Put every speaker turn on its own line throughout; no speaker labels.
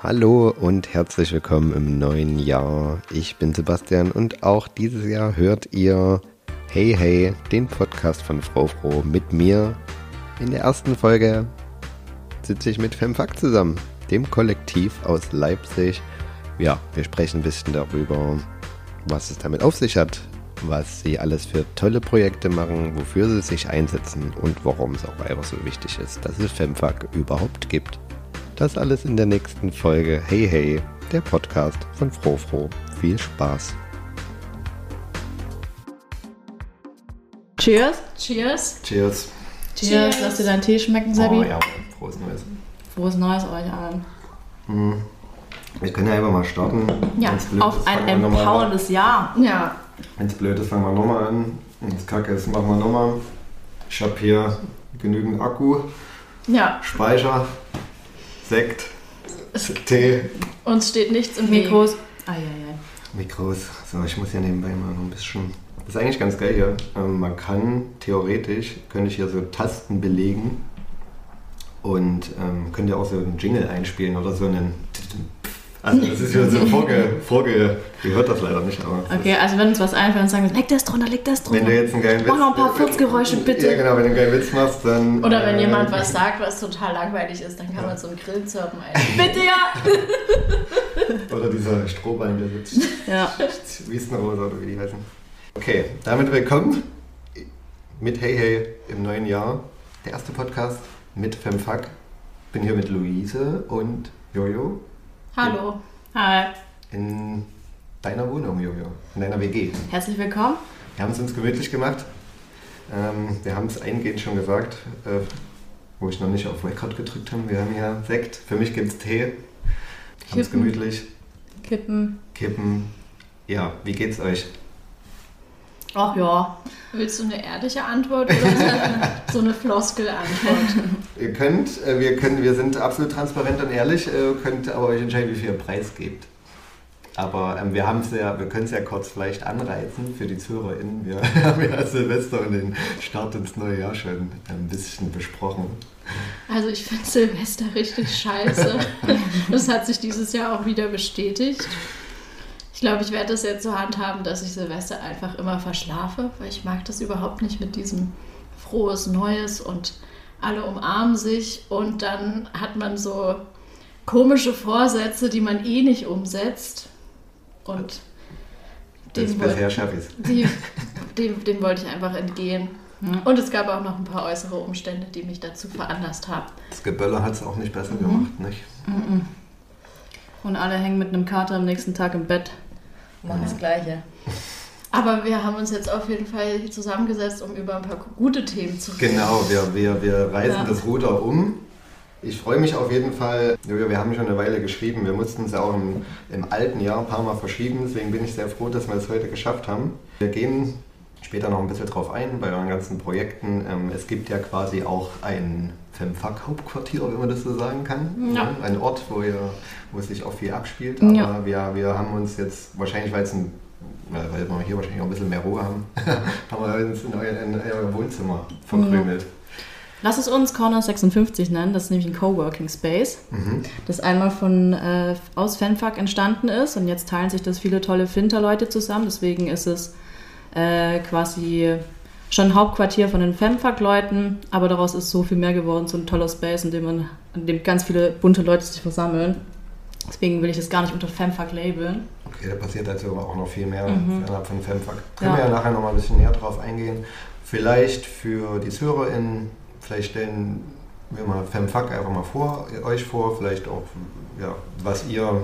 Hallo und herzlich willkommen im neuen Jahr. Ich bin Sebastian und auch dieses Jahr hört ihr Hey Hey, den Podcast von Frau Froh mit mir. In der ersten Folge sitze ich mit Femfak zusammen, dem Kollektiv aus Leipzig. Ja, wir sprechen ein bisschen darüber, was es damit auf sich hat, was sie alles für tolle Projekte machen, wofür sie sich einsetzen und warum es auch einfach so wichtig ist, dass es Femfak überhaupt gibt. Das alles in der nächsten Folge Hey Hey, der Podcast von Frofro. Viel Spaß.
Cheers.
Cheers.
Cheers.
Cheers. Lass dir deinen Tee schmecken, Sebi.
Oh ja, frohes Neues.
Frohes Neues euch allen.
Hm. Wir können ja einfach mal starten.
Ja,
blöd
auf
ist,
ein empowerndes Jahr.
Ja.
Wenn es blöd ist, fangen wir nochmal an. Wenn es kacke ist, machen wir nochmal. Ich habe hier genügend Akku,
Ja.
Speicher, Sekt, Tee,
Uns steht nichts im Weg.
Mikros. Eieiei.
Mikros. So, ich muss hier nebenbei mal noch ein bisschen. Das ist eigentlich ganz geil hier. Ähm, man kann theoretisch, könnte ich hier so Tasten belegen und ähm, könnte auch so einen Jingle einspielen oder so einen. Also das ist ja so vorge, vorge ihr hört das leider nicht, aber.
Okay, also wenn uns was einfällt, dann sagen wir, leg das drunter, leg das
Wenn du
drunter.
jetzt einen geilen Witz
Mach noch ein paar Furzgeräusche, bitte.
Ja, genau, wenn du einen geilen Witz machst, dann.
Oder wenn
äh,
jemand was sagt, was total langweilig ist, dann kann man so einen Grillzirpen ein.
Bitte ja.
Oder dieser Strohballen, der sitzt.
Ja.
Wiesenrose oder wie die heißen. Okay, damit willkommen mit Hey Hey im neuen Jahr. Der erste Podcast mit Femfuck. Bin hier mit Luise und Jojo
Hallo.
Hi.
in deiner Wohnung, Jojo. In deiner WG.
Herzlich willkommen.
Wir haben es uns gemütlich gemacht. Ähm, wir haben es eingehend schon gesagt, äh, wo ich noch nicht auf Record gedrückt habe. Wir haben hier Sekt. Für mich gibt es Tee. Haben es gemütlich.
Kippen.
Kippen. Ja, wie geht's euch?
Ach ja.
Willst du eine ehrliche Antwort oder so eine Floskel-Antwort?
Ihr könnt, äh, wir können, wir sind absolut transparent und ehrlich, äh, könnt aber euch entscheiden, wie viel ihr Preis gebt. Aber ähm, wir ja, wir können es ja kurz vielleicht anreizen für die ZuhörerInnen. Wir haben ja Silvester und den Start ins neue Jahr schon ein bisschen besprochen.
Also ich finde Silvester richtig scheiße. Das hat sich dieses Jahr auch wieder bestätigt. Ich glaube, ich werde das jetzt so handhaben, dass ich Silvester einfach immer verschlafe, weil ich mag das überhaupt nicht mit diesem frohes Neues und alle umarmen sich und dann hat man so komische Vorsätze, die man eh nicht umsetzt. Und
Das
dem, woll-
bisher schaffe ich es.
die, dem, dem wollte ich einfach entgehen. Und es gab auch noch ein paar äußere Umstände, die mich dazu veranlasst haben.
Das Geböller hat es auch nicht besser gemacht, nicht?
Mhm. Und alle hängen mit einem Kater am nächsten Tag im Bett. Machen das Gleiche.
Aber wir haben uns jetzt auf jeden Fall hier zusammengesetzt, um über ein paar gute Themen zu reden.
Genau, wir, wir, wir reißen
Ja.
das Ruder um. Ich freue mich auf jeden Fall. Wir haben schon eine Weile geschrieben. Wir mussten es ja auch im, im alten Jahr ein paar Mal verschieben. Deswegen bin ich sehr froh, dass wir es heute geschafft haben. Wir gehen später noch ein bisschen drauf ein bei euren ganzen Projekten. Ähm, Es gibt ja quasi auch ein Femfuck-Hauptquartier, wenn man das so sagen kann.
Ja.
Ein Ort, wo, ihr, wo sich auch viel abspielt. Aber
Ja.
wir, wir haben uns jetzt wahrscheinlich, weil es ein ja, weil wir hier wahrscheinlich auch ein bisschen mehr Ruhe haben, haben wir uns in euer, in euer Wohnzimmer verkrümelt.
Lass es uns Corner 56 nennen. Das ist nämlich ein Coworking Space.
Mhm.
das einmal von äh, aus Fanfuck entstanden ist und jetzt teilen sich das viele tolle Finter-Leute zusammen. Deswegen ist es äh, quasi schon Hauptquartier von den Fanfuck-Leuten, aber daraus ist so viel mehr geworden, so ein toller Space, in dem, man, in dem ganz viele bunte Leute sich versammeln. Deswegen will ich das gar nicht unter Fanfuck labeln.
Okay, da passiert also auch noch viel mehr
Mhm.
innerhalb von Femfuck. Können
Ja.
wir ja nachher noch mal ein bisschen näher drauf eingehen. Vielleicht für die ZuhörerInnen, vielleicht stellen wir mal Femfuck einfach mal vor, euch vor, vielleicht auch, ja, was ihr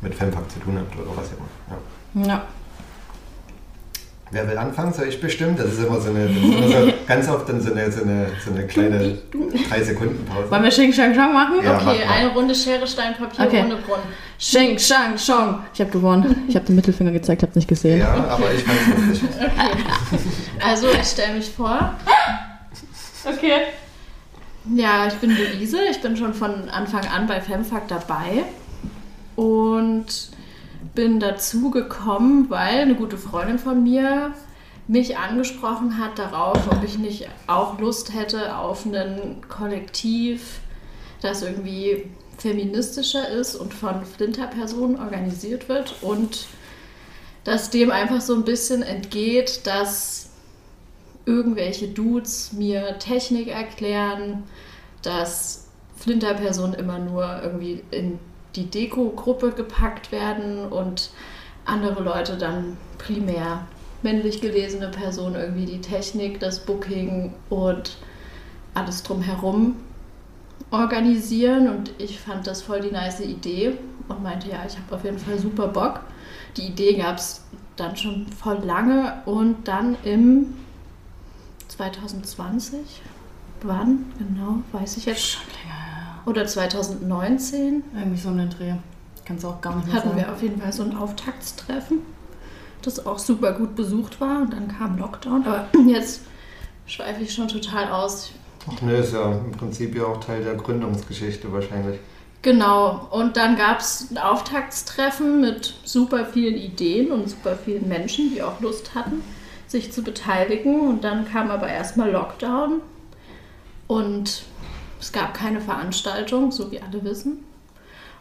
mit Femfuck zu tun habt oder was ihr macht. Ja.
Ja.
Wer will anfangen? Soll ich bestimmen? Das ist immer so eine, das ist immer so, ganz oft dann so eine, so eine, so eine kleine 3-Sekunden-Pause.
Wollen wir Shing Shang Shong machen?
Ja.
Okay,
mach
eine Runde Schere, Stein, Papier
Okay.
ohne Brunnen.
Shing Shang Shong. Ich habe gewonnen. Ich habe den Mittelfinger gezeigt, habt nicht gesehen.
Ja, aber ich fand es lustig.
Also, ich stelle mich vor.
Okay.
Ja, ich bin Luise. Ich bin schon von Anfang an bei Femfuck dabei. Und bin dazu gekommen, weil eine gute Freundin von mir mich angesprochen hat darauf, ob ich nicht auch Lust hätte auf ein Kollektiv, das irgendwie feministischer ist und von Flinter-Personen organisiert wird und dass dem einfach so ein bisschen entgeht, dass irgendwelche Dudes mir Technik erklären, dass Flinter-Personen immer nur irgendwie in die Deko-Gruppe gepackt werden und andere Leute dann primär männlich gelesene Personen irgendwie die Technik, das Booking und alles drumherum organisieren und ich fand das voll die nice Idee und meinte, ja, ich habe auf jeden Fall super Bock. Die Idee gab es dann schon voll lange und dann im 2020, wann genau, weiß ich jetzt.
Schon.
Oder 2019.
Irgendwie so einen Dreh. Kannst du auch gar nicht mehr
Hatten
sagen.
wir auf jeden Fall so ein Auftaktstreffen, das auch super gut besucht war und dann kam Lockdown. Aber jetzt schweife ich schon total aus.
Ach nö, ist ja im Prinzip ja auch Teil der Gründungsgeschichte wahrscheinlich.
Genau, und dann gab es ein Auftaktstreffen mit super vielen Ideen und super vielen Menschen, die auch Lust hatten, sich zu beteiligen. Und dann kam aber erstmal Lockdown und es gab keine Veranstaltung, so wie alle wissen.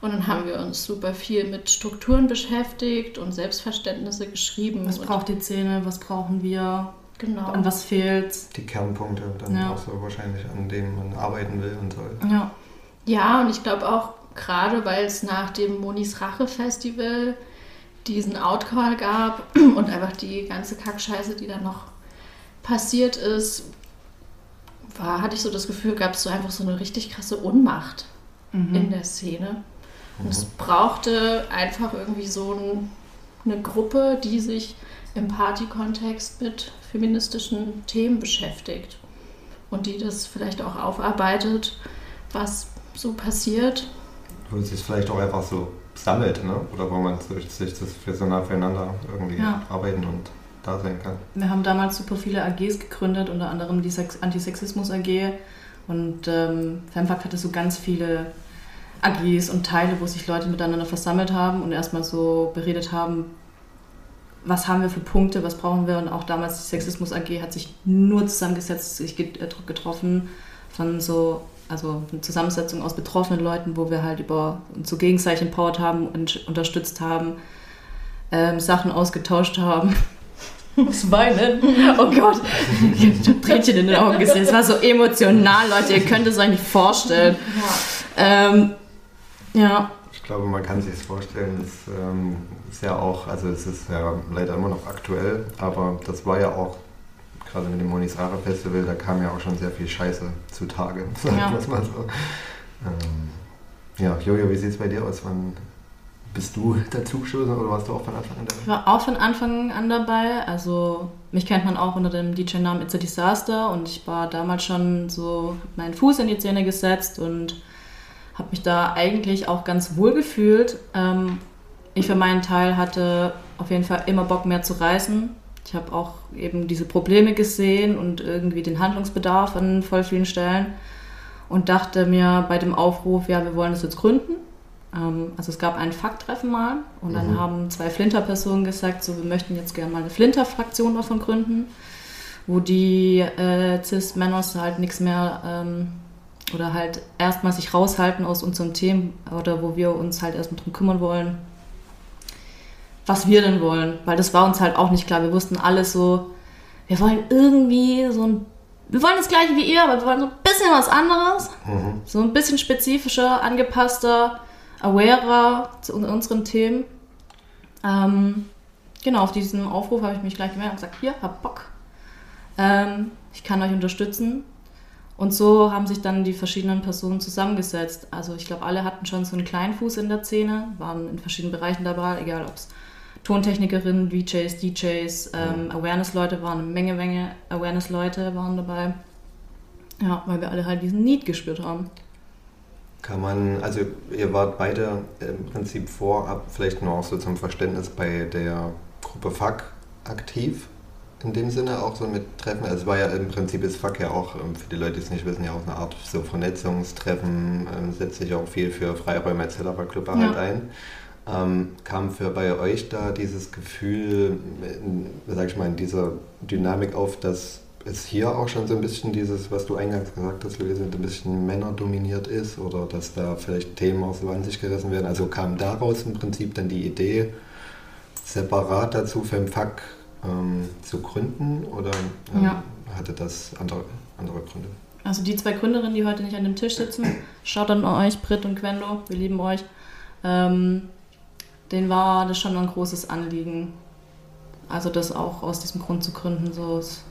Und dann haben wir uns super viel mit Strukturen beschäftigt und Selbstverständnisse geschrieben.
Was braucht die Szene? Was brauchen wir?
genau.
An was fehlt?
Die Kernpunkte dann
Ja.
auch so wahrscheinlich, an denen man arbeiten will und soll.
Ja.
Ja, und ich glaube auch gerade, weil es nach dem Monis Rache Festival diesen Outcall gab und einfach die ganze Kackscheiße, die dann noch passiert ist, war, hatte ich so das Gefühl, gab es so einfach so eine richtig krasse Unmacht
Mhm.
in der Szene. Und es brauchte einfach irgendwie so ein, eine Gruppe, die sich im Party-Kontext mit feministischen Themen beschäftigt und die das vielleicht auch aufarbeitet, was so passiert.
Wo es sich vielleicht auch einfach so sammelt, ne? Oder wo man sich, sich das für so nah füreinander irgendwie
Ja.
arbeiten und da sein kann.
Wir haben damals super viele AGs gegründet, unter anderem die Sex Antisexismus AG. Und ähm, Femfakt hatte so ganz viele AGs und Teile, wo sich Leute miteinander versammelt haben und erstmal so beredet haben, was haben wir für Punkte, was brauchen wir. Und auch damals die Sexismus AG hat sich nur zusammengesetzt, sich äh, getroffen von so, also eine Zusammensetzung aus betroffenen Leuten, wo wir halt über uns so gegenseitig empowered haben und unterstützt haben, ähm, Sachen ausgetauscht haben. Ich muss weinen. Oh Gott. Ich habe Tränchen in den Augen gesehen. Es war so emotional, Leute. Ihr könnt es euch nicht vorstellen. Ähm, ja.
Ich glaube, man kann sich vorstellen, das ähm, ist ja auch, also es ist ja leider immer noch aktuell, aber das war ja auch gerade mit dem Monis Ara Festival, da kam ja auch schon sehr viel Scheiße zutage, sagen
Ja.
wir es mal so. Ähm, ja, Jojo, wie sieht es bei dir aus? Wann bist du dazugestoßen oder warst du auch von Anfang an
Ich
dabei?
war auch von Anfang an dabei. Also mich kennt man auch unter dem DJ-Namen It's a Disaster und ich war damals schon so meinen Fuß in die Szene gesetzt und habe mich da eigentlich auch ganz wohl gefühlt. Ähm, ich für meinen Teil hatte auf jeden Fall immer Bock mehr zu reisen. Ich habe auch eben diese Probleme gesehen und irgendwie den Handlungsbedarf an voll vielen Stellen und dachte mir bei dem Aufruf, ja, wir wollen das jetzt gründen. Ähm, also es gab ein Fakttreffen mal und dann
Mhm.
haben zwei Flinter-Personen gesagt, so wir möchten jetzt gerne mal eine Flinter-Fraktion davon gründen, wo die äh, Cis-Männers halt nichts mehr ähm, oder halt erstmal sich raushalten aus unseren Themen oder wo wir uns halt erstmal drum kümmern wollen, was wir denn wollen, weil das war uns halt auch nicht klar. Wir wussten alles so, wir wollen irgendwie so ein, wir wollen das gleiche wie ihr, aber wir wollen so ein bisschen was anderes,
Mhm.
so ein bisschen spezifischer, angepasster, awarer zu un- unseren Themen. Ähm, genau, auf diesen Aufruf habe ich mich gleich gemeldet und gesagt, hier, hab Bock. Ähm, ich kann euch unterstützen. Und so haben sich dann die verschiedenen Personen zusammengesetzt. Also ich glaube, alle hatten schon so einen kleinen Fuß in der Szene, waren in verschiedenen Bereichen dabei, egal ob es Tontechnikerinnen, VJs, DJs, ähm, Awareness-Leute waren, eine Menge, Menge Awareness-Leute waren dabei. Ja, weil wir alle halt diesen Need gespürt haben.
Kann man, also ihr wart beide im Prinzip vorab, vielleicht nur auch so zum Verständnis bei der Gruppe FAK aktiv in dem Sinne auch so mit Treffen. Also es war ja im Prinzip ist FAK ja auch, ähm, für die Leute, die es nicht wissen, ja auch eine Art so Vernetzungstreffen, ähm, setzt sich auch viel für Freiräume etc. bei Club
Ja.
halt ein. Ähm, kam für bei euch da dieses Gefühl, in, sag ich mal, in dieser Dynamik auf, dass ist hier auch schon so ein bisschen dieses, was du eingangs gesagt hast, Luise, ein bisschen männerdominiert ist oder dass da vielleicht Themen auch so an sich gerissen werden. Also kam daraus im Prinzip dann die Idee, separat dazu FemFAC ähm, zu gründen oder ähm, ja. hatte das andere, andere Gründe?
Also die zwei Gründerinnen, die heute nicht an dem Tisch sitzen, schaut an euch, Brit und Quendo, wir lieben euch. Ähm, denen war das schon ein großes Anliegen. Also das auch aus diesem Grund zu gründen. So, es,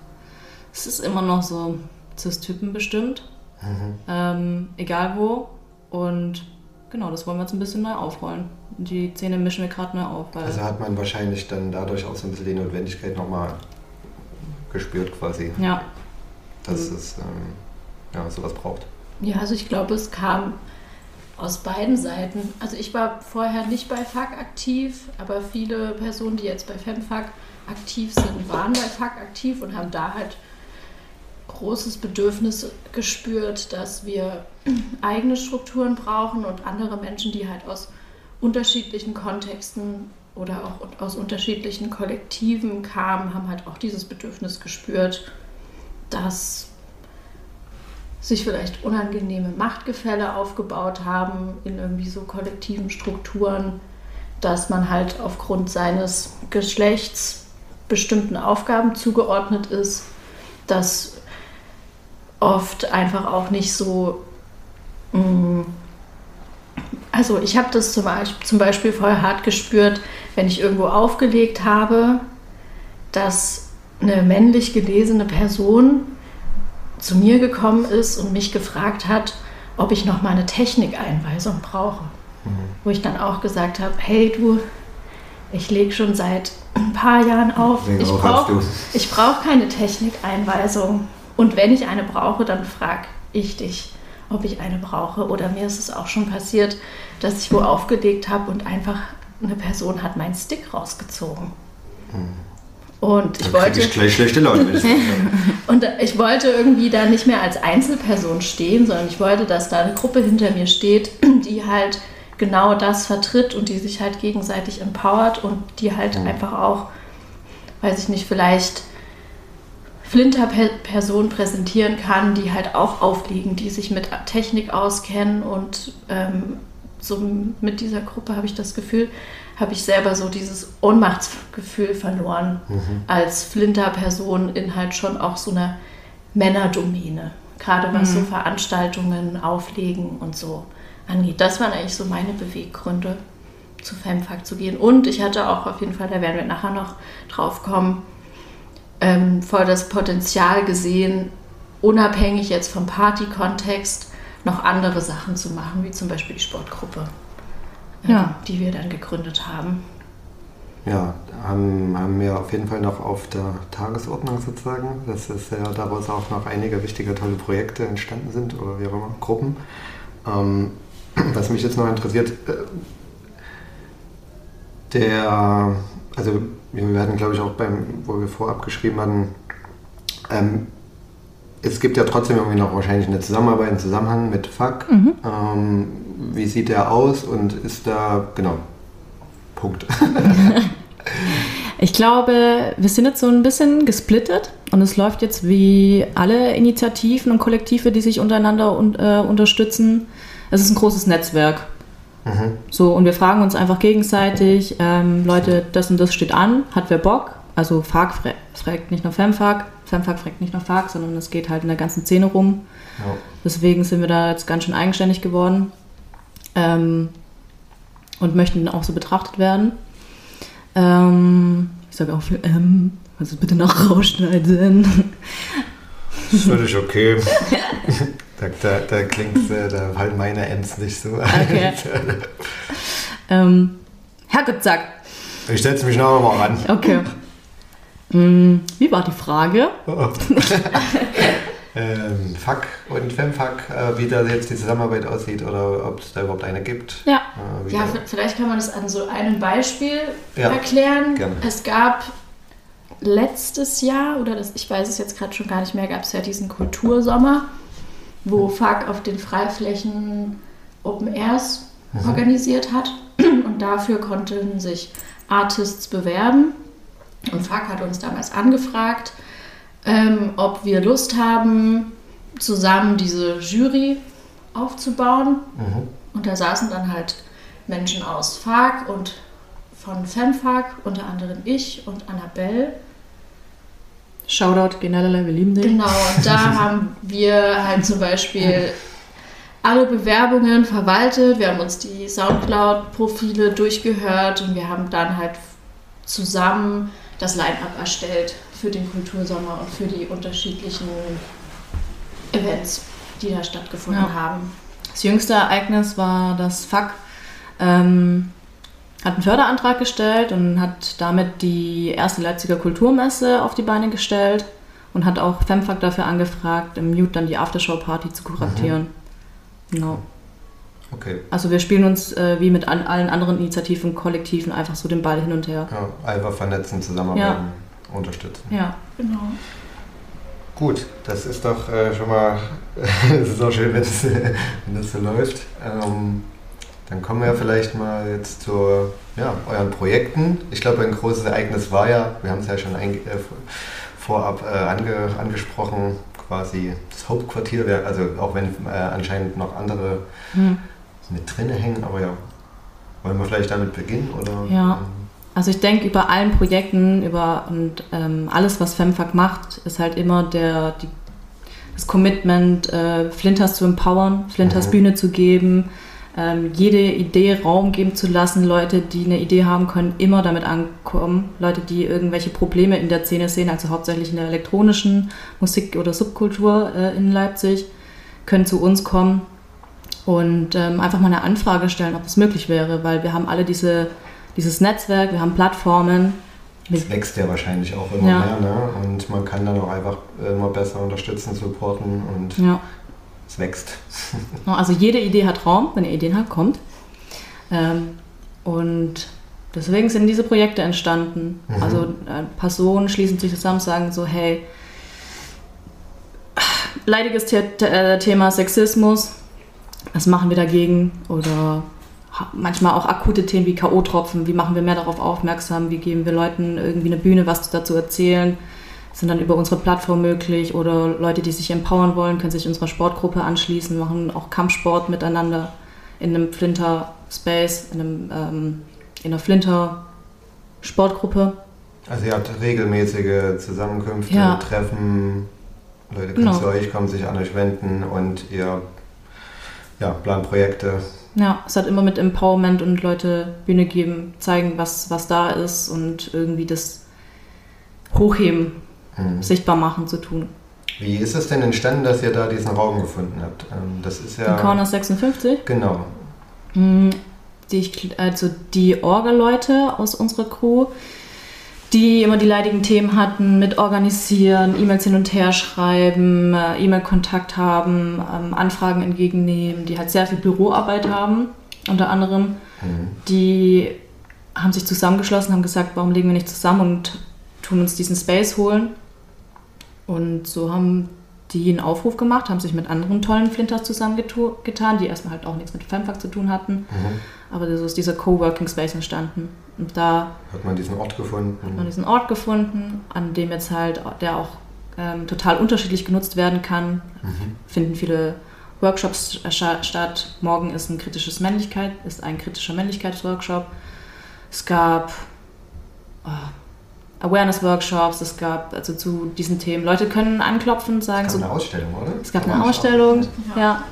es ist immer noch so Cis-Typen bestimmt. Mhm. Ähm, egal wo. Und genau, das wollen wir jetzt ein bisschen neu aufrollen. Die Zähne mischen wir gerade neu auf.
also hat man wahrscheinlich dann dadurch auch so ein bisschen die Notwendigkeit nochmal gespürt quasi.
Ja.
Dass mhm. es ähm, ja, sowas braucht.
Ja, also ich glaube, es kam aus beiden Seiten. Also ich war vorher nicht bei FAC aktiv, aber viele Personen, die jetzt bei FemFAC aktiv sind, waren bei FAC aktiv und haben da halt großes Bedürfnis gespürt, dass wir eigene Strukturen brauchen und andere Menschen, die halt aus unterschiedlichen Kontexten oder auch aus unterschiedlichen Kollektiven kamen, haben halt auch dieses Bedürfnis gespürt, dass sich vielleicht unangenehme Machtgefälle aufgebaut haben in irgendwie so kollektiven Strukturen, dass man halt aufgrund seines Geschlechts bestimmten Aufgaben zugeordnet ist, dass oft einfach auch nicht so. Mm, also ich habe das zum Beispiel, zum Beispiel vorher hart gespürt, wenn ich irgendwo aufgelegt habe, dass eine männlich gelesene Person zu mir gekommen ist und mich gefragt hat, ob ich noch mal eine Technikeinweisung brauche. Mhm. Wo ich dann auch gesagt habe, hey du, ich lege schon seit ein paar Jahren auf. Ich brauche brauch keine Technikeinweisung. Und wenn ich eine brauche, dann frage ich dich, ob ich eine brauche. Oder mir ist es auch schon passiert, dass ich wo aufgelegt habe und einfach eine Person hat meinen Stick rausgezogen. Mhm. Und ich wollte. Ich
gleich schlechte Laune.
und ich wollte irgendwie da nicht mehr als Einzelperson stehen, sondern ich wollte, dass da eine Gruppe hinter mir steht, die halt genau das vertritt und die sich halt gegenseitig empowert und die halt mhm. einfach auch, weiß ich nicht, vielleicht Flinter-Personen präsentieren kann, die halt auch aufliegen, die sich mit Technik auskennen und ähm, so mit dieser Gruppe habe ich das Gefühl, habe ich selber so dieses Ohnmachtsgefühl verloren mhm. als Flinter-Person in halt schon auch so einer Männerdomäne. Gerade was mhm. so Veranstaltungen, Auflegen und so angeht. Das waren eigentlich so meine Beweggründe, zu Femfak zu gehen. Und ich hatte auch auf jeden Fall, da werden wir nachher noch drauf kommen, ähm, voll das Potenzial gesehen, unabhängig jetzt vom Party-Kontext, noch andere Sachen zu machen, wie zum Beispiel die Sportgruppe ja. die wir dann gegründet haben.
Ja, haben, haben wir auf jeden Fall noch auf der Tagesordnung sozusagen, dass es ja daraus auch noch einige wichtige, tolle Projekte entstanden sind oder wie auch immer, Gruppen. Ähm, was mich jetzt noch interessiert, äh, der, also wir werden glaube ich auch beim, wo wir vorab geschrieben hatten, ähm, es gibt ja trotzdem irgendwie noch wahrscheinlich eine Zusammenarbeit, einen Zusammenhang mit FAC. Mhm. Ähm, wie sieht der aus und ist da, genau, Punkt.
ich glaube, wir sind jetzt so ein bisschen gesplittet und es läuft jetzt wie alle Initiativen und Kollektive, die sich untereinander un äh, unterstützen. Es ist ein großes Netzwerk. Mhm. So, und wir fragen uns einfach gegenseitig, ähm, Leute, das und das steht an, hat wer Bock? Also FAG fragt nicht nur FemFAG, FemFAG fragt nicht nur FAG, sondern es geht halt in der ganzen Szene rum. Ja. Deswegen sind wir da jetzt ganz schön eigenständig geworden ähm, und möchten auch so betrachtet werden. Ähm, ich sage auch viel ähm, also bitte noch rausschneiden.
Das ist völlig okay. da, da, da klingt äh, da halt meine Ends nicht so. Okay.
ähm, Herrgott, sag.
Ich setze mich noch mal ran.
Okay. Hm, wie war die Frage?
ähm, FAC und FemFAC, äh, wie da jetzt die Zusammenarbeit aussieht oder ob es da überhaupt eine gibt.
Ja, äh, ja vielleicht kann man das an so einem Beispiel ja, erklären. Gerne. Es gab letztes Jahr, oder das, ich weiß es jetzt gerade schon gar nicht mehr, gab es ja diesen Kultursommer, wo FAC auf den Freiflächen Open Airs mhm. organisiert hat. Und dafür konnten sich Artists bewerben. Und FAC hat uns damals angefragt, ähm, ob wir Lust haben, zusammen diese Jury aufzubauen.
Mhm.
Und da saßen dann halt Menschen aus FARC und von FemFARC, unter anderem ich und Annabelle.
Shoutout, Generelle, wir lieben dich.
Genau, da haben wir halt zum Beispiel alle Bewerbungen verwaltet. Wir haben uns die Soundcloud-Profile durchgehört und wir haben dann halt zusammen das Line-Up erstellt für den Kultursommer und für die unterschiedlichen Events, die da stattgefunden
Ja.
haben.
Das jüngste Ereignis war das FAK. Ähm, hat einen Förderantrag gestellt und hat damit die erste Leipziger Kulturmesse auf die Beine gestellt und hat auch FemFAK dafür angefragt, im Mute dann die Aftershow-Party zu kuratieren. Genau.
Okay.
Also wir spielen uns äh, wie mit an, allen anderen Initiativen, Kollektiven einfach so den Ball hin und her.
Ja, einfach vernetzen, zusammenarbeiten, unterstützen.
Ja.
Genau.
Gut, das ist doch äh, schon mal, es ist auch schön, wenn das, wenn das so läuft. Ähm, dann kommen wir vielleicht mal jetzt zu ja, euren Projekten. Ich glaube, ein großes Ereignis war ja, wir haben es ja schon ein, äh, vorab äh, ange, angesprochen, quasi das Hauptquartier, also auch wenn äh, anscheinend noch andere
Hm.
mit drinne hängen, aber ja, wollen wir vielleicht damit beginnen? Oder,
Ja. Also ich denke, über allen Projekten, über und ähm, alles, was FemFAC macht, ist halt immer der, die, das Commitment, äh, Flinters zu empowern, Flinters
Mhm.
Bühne zu geben, ähm, jede Idee Raum geben zu lassen. Leute, die eine Idee haben, können immer damit ankommen. Leute, die irgendwelche Probleme in der Szene sehen, also hauptsächlich in der elektronischen Musik- oder Subkultur äh, in Leipzig, können zu uns kommen und ähm, einfach mal eine Anfrage stellen, ob es möglich wäre, weil wir haben alle diese, dieses Netzwerk, wir haben Plattformen.
Es wächst ja wahrscheinlich auch immer
Ja.
mehr, ne? Und man kann dann auch einfach immer besser unterstützen, supporten und
Ja.
Es wächst.
Also jede Idee hat Raum, wenn ihr Ideen habt, kommt. Ähm, und deswegen sind diese Projekte entstanden.
Mhm.
Also äh, Personen schließen sich zusammen, sagen so, hey, leidiges äh, Thema Sexismus, was machen wir dagegen? Oder manchmal auch akute Themen wie K.O.-Tropfen, wie machen wir mehr darauf aufmerksam, wie geben wir Leuten irgendwie eine Bühne, was dazu erzählen, sind dann über unsere Plattform möglich oder Leute, die sich empowern wollen, können sich unserer Sportgruppe anschließen, machen auch Kampfsport miteinander in einem Flinter-Space, in, einem, ähm, in einer Flinter-Sportgruppe.
Also ihr habt regelmäßige Zusammenkünfte,
Ja.
Treffen, Leute können
Genau.
zu euch kommen, sich an euch wenden und ihr ja, plant Projekte.
Ja, es hat immer mit Empowerment und Leute Bühne geben, zeigen, was, was da ist und irgendwie das Hochheben,
Hm.
sichtbar machen zu tun.
Wie ist es denn entstanden, dass ihr da diesen Raum gefunden habt? Ähm, Das ist ja.
In Corner 56.
Genau.
Mm, Die, also die Orga-Leute aus unserer Crew, die immer die leidigen Themen hatten, mit organisieren, E-Mails hin und her schreiben, äh, E-Mail-Kontakt haben, ähm, Anfragen entgegennehmen, die halt sehr viel Büroarbeit haben, unter anderem.
Hm.
Die haben sich zusammengeschlossen, haben gesagt, warum legen wir nicht zusammen und tun uns diesen Space holen. Und so haben die einen Aufruf gemacht, haben sich mit anderen tollen Flinters zusammengetan, die erstmal halt auch nichts mit Fanfuck zu tun hatten.
Mhm.
Aber so ist dieser Coworking Space entstanden. Und da
Hat man diesen Ort gefunden?
hat man diesen Ort gefunden, an dem jetzt halt, der auch ähm, total unterschiedlich genutzt werden kann.
Mhm.
Finden viele Workshops statt. Morgen ist ein kritisches Männlichkeit, ist ein kritischer Männlichkeitsworkshop. Es gab äh, Awareness-Workshops, es gab also zu diesen Themen. Leute können anklopfen und sagen
Es
so,
gab eine Ausstellung, oder?
es gab eine. Ausstellung,
Ja.
ja.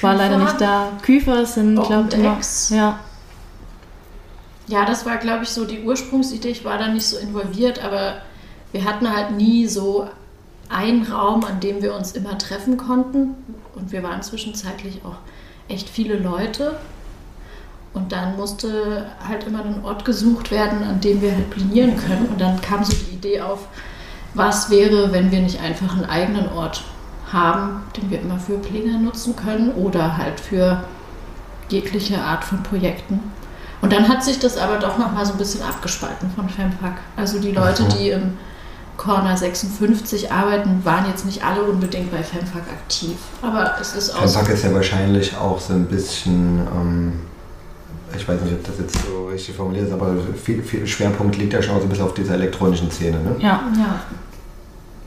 War leider nicht da. Küfer sind, glaube ich. Ja,
Ja, das war, glaube ich, so die Ursprungsidee. Ich war da nicht so involviert, aber wir hatten halt nie so einen Raum, an dem wir uns immer treffen konnten. Und wir waren zwischenzeitlich auch echt viele Leute. Und dann musste halt immer ein Ort gesucht werden, an dem wir halt planieren können. Und dann kam so die Idee auf, was wäre, wenn wir nicht einfach einen eigenen Ort haben, den wir immer für Pläne nutzen können oder halt für jegliche Art von Projekten. Und dann hat sich das aber doch nochmal so ein bisschen abgespalten von Fempack. Also die Leute, die im Corner 56 arbeiten, waren jetzt nicht alle unbedingt bei Fempack aktiv. Aber es ist aus.
Fempack ist ja wahrscheinlich auch so ein bisschen, ähm, ich weiß nicht, ob das jetzt so richtig formuliert ist, aber viel, viel Schwerpunkt liegt ja schon so ein bisschen auf dieser elektronischen Szene. Ne?
ja.
Ja,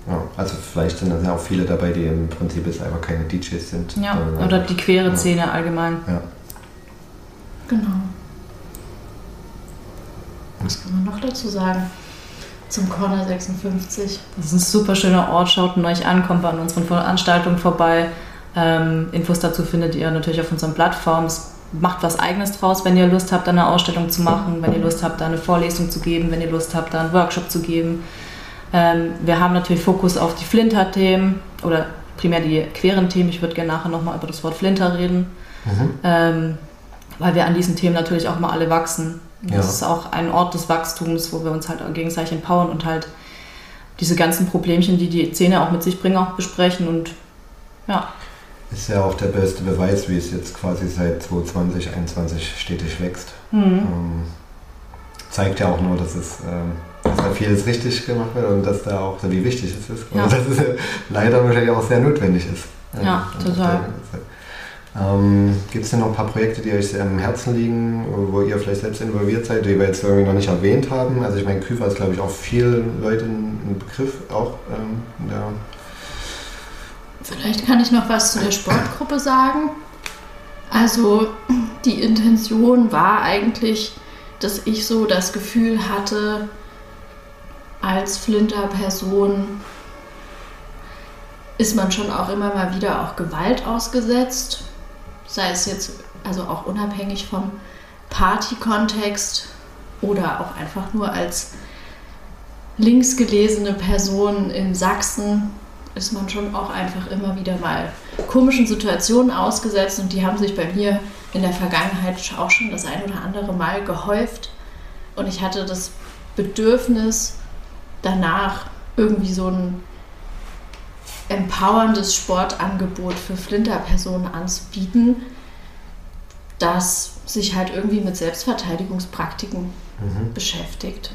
Ja, also vielleicht sind dann ja auch viele dabei, die im Prinzip jetzt einfach keine DJs sind.
Ja, oder die quere
ja.
Szene allgemein.
Ja.
Genau. Was kann man noch dazu sagen? Zum Corner 56.
Das ist ein super schöner Ort. Schaut ihn euch an, kommt bei unseren Veranstaltungen vorbei. Ähm, Infos dazu findet ihr natürlich auf unseren Plattformen. Macht was Eigenes draus, wenn ihr Lust habt, eine Ausstellung zu machen, wenn ihr Lust habt, da eine Vorlesung zu geben, wenn ihr Lust habt, da einen Workshop zu geben. Ähm, wir haben natürlich Fokus auf die Flinter-Themen oder primär die queren Themen. Ich würde gerne nachher nochmal über das Wort Flinter reden,
Mhm.
ähm, weil wir an diesen Themen natürlich auch mal alle wachsen.
Ja.
Das ist auch ein Ort des Wachstums, wo wir uns halt gegenseitig empowern und halt diese ganzen Problemchen, die die Szene auch mit sich bringen, auch besprechen. Und ja,
Ist ja auch der beste Beweis, wie es jetzt quasi seit 2020, 2021 stetig wächst.
mhm.
Ähm, zeigt ja auch nur, dass es ähm, dass da vieles richtig gemacht wird und dass da auch, wie wichtig es ist.
Ja.
Und dass es leider wahrscheinlich auch sehr notwendig ist.
Ja,
auf
total.
Ähm, Gibt es denn noch ein paar Projekte, die euch sehr am Herzen liegen, wo ihr vielleicht selbst involviert seid, die wir jetzt irgendwie noch nicht erwähnt haben? Also ich meine, Küfer ist glaube ich auch vielen Leuten ein Begriff, auch ähm, in der
Vielleicht kann ich noch was zu der Sportgruppe sagen. Also die Intention war eigentlich, dass ich so das Gefühl hatte, als Flinter-Person ist man schon auch immer mal wieder auch Gewalt ausgesetzt. Sei es jetzt also auch unabhängig vom Party-Kontext oder auch einfach nur als linksgelesene Person in Sachsen ist man schon auch einfach immer wieder mal komischen Situationen ausgesetzt und die haben sich bei mir in der Vergangenheit auch schon das ein oder andere Mal gehäuft und ich hatte das Bedürfnis danach irgendwie so ein empowerndes Sportangebot für Flinterpersonen anzubieten, das sich halt irgendwie mit Selbstverteidigungspraktiken
Mhm.
beschäftigt.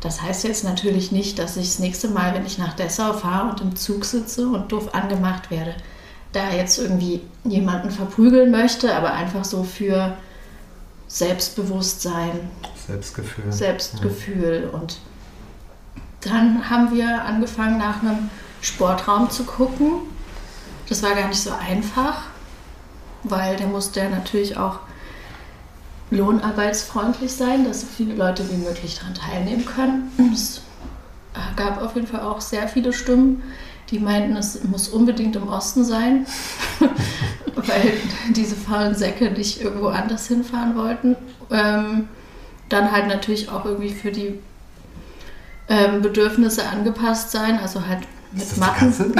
Das heißt jetzt natürlich nicht, dass ich das nächste Mal, wenn ich nach Dessau fahre und im Zug sitze und doof angemacht werde, da jetzt irgendwie jemanden verprügeln möchte, aber einfach so für Selbstbewusstsein,
Selbstgefühl.
Selbstgefühl. Und dann haben wir angefangen, nach einem Sportraum zu gucken. Das war gar nicht so einfach, weil der musste ja natürlich auch lohnarbeitsfreundlich sein, dass so viele Leute wie möglich daran teilnehmen können. Es gab auf jeden Fall auch sehr viele Stimmen, die meinten, es muss unbedingt im Osten sein, weil diese faulen Säcke nicht irgendwo anders hinfahren wollten. Ähm, dann halt natürlich auch irgendwie für die ähm, Bedürfnisse angepasst sein, also halt mit
das die
Matten.
Katze?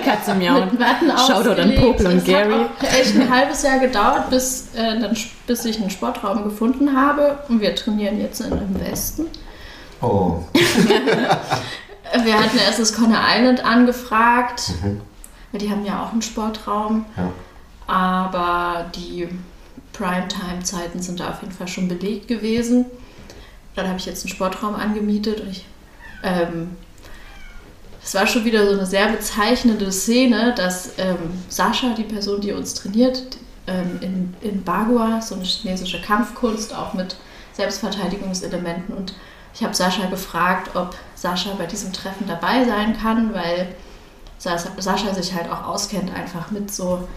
Katze miauen.
Mit Matten
Shoutout an. Popel und
Es
Gary.
hat auch echt ein halbes Jahr gedauert, bis, äh, dann, bis ich einen Sportraum gefunden habe. Und wir trainieren jetzt in, im Westen.
Oh.
Wir hatten erst das Conner Island angefragt.
Mhm.
weil Die haben ja auch einen Sportraum.
Ja.
Aber die Primetime-Zeiten sind da auf jeden Fall schon belegt gewesen. Dann habe ich jetzt einen Sportraum angemietet und ich. Ähm, es war schon wieder so eine sehr bezeichnende Szene, dass ähm, Sascha, die Person, die uns trainiert, ähm, in, in Bagua, so eine chinesische Kampfkunst, auch mit Selbstverteidigungselementen. Und ich habe Sascha gefragt, ob Sascha bei diesem Treffen dabei sein kann, weil Sascha, Sascha sich halt auch auskennt, einfach mit so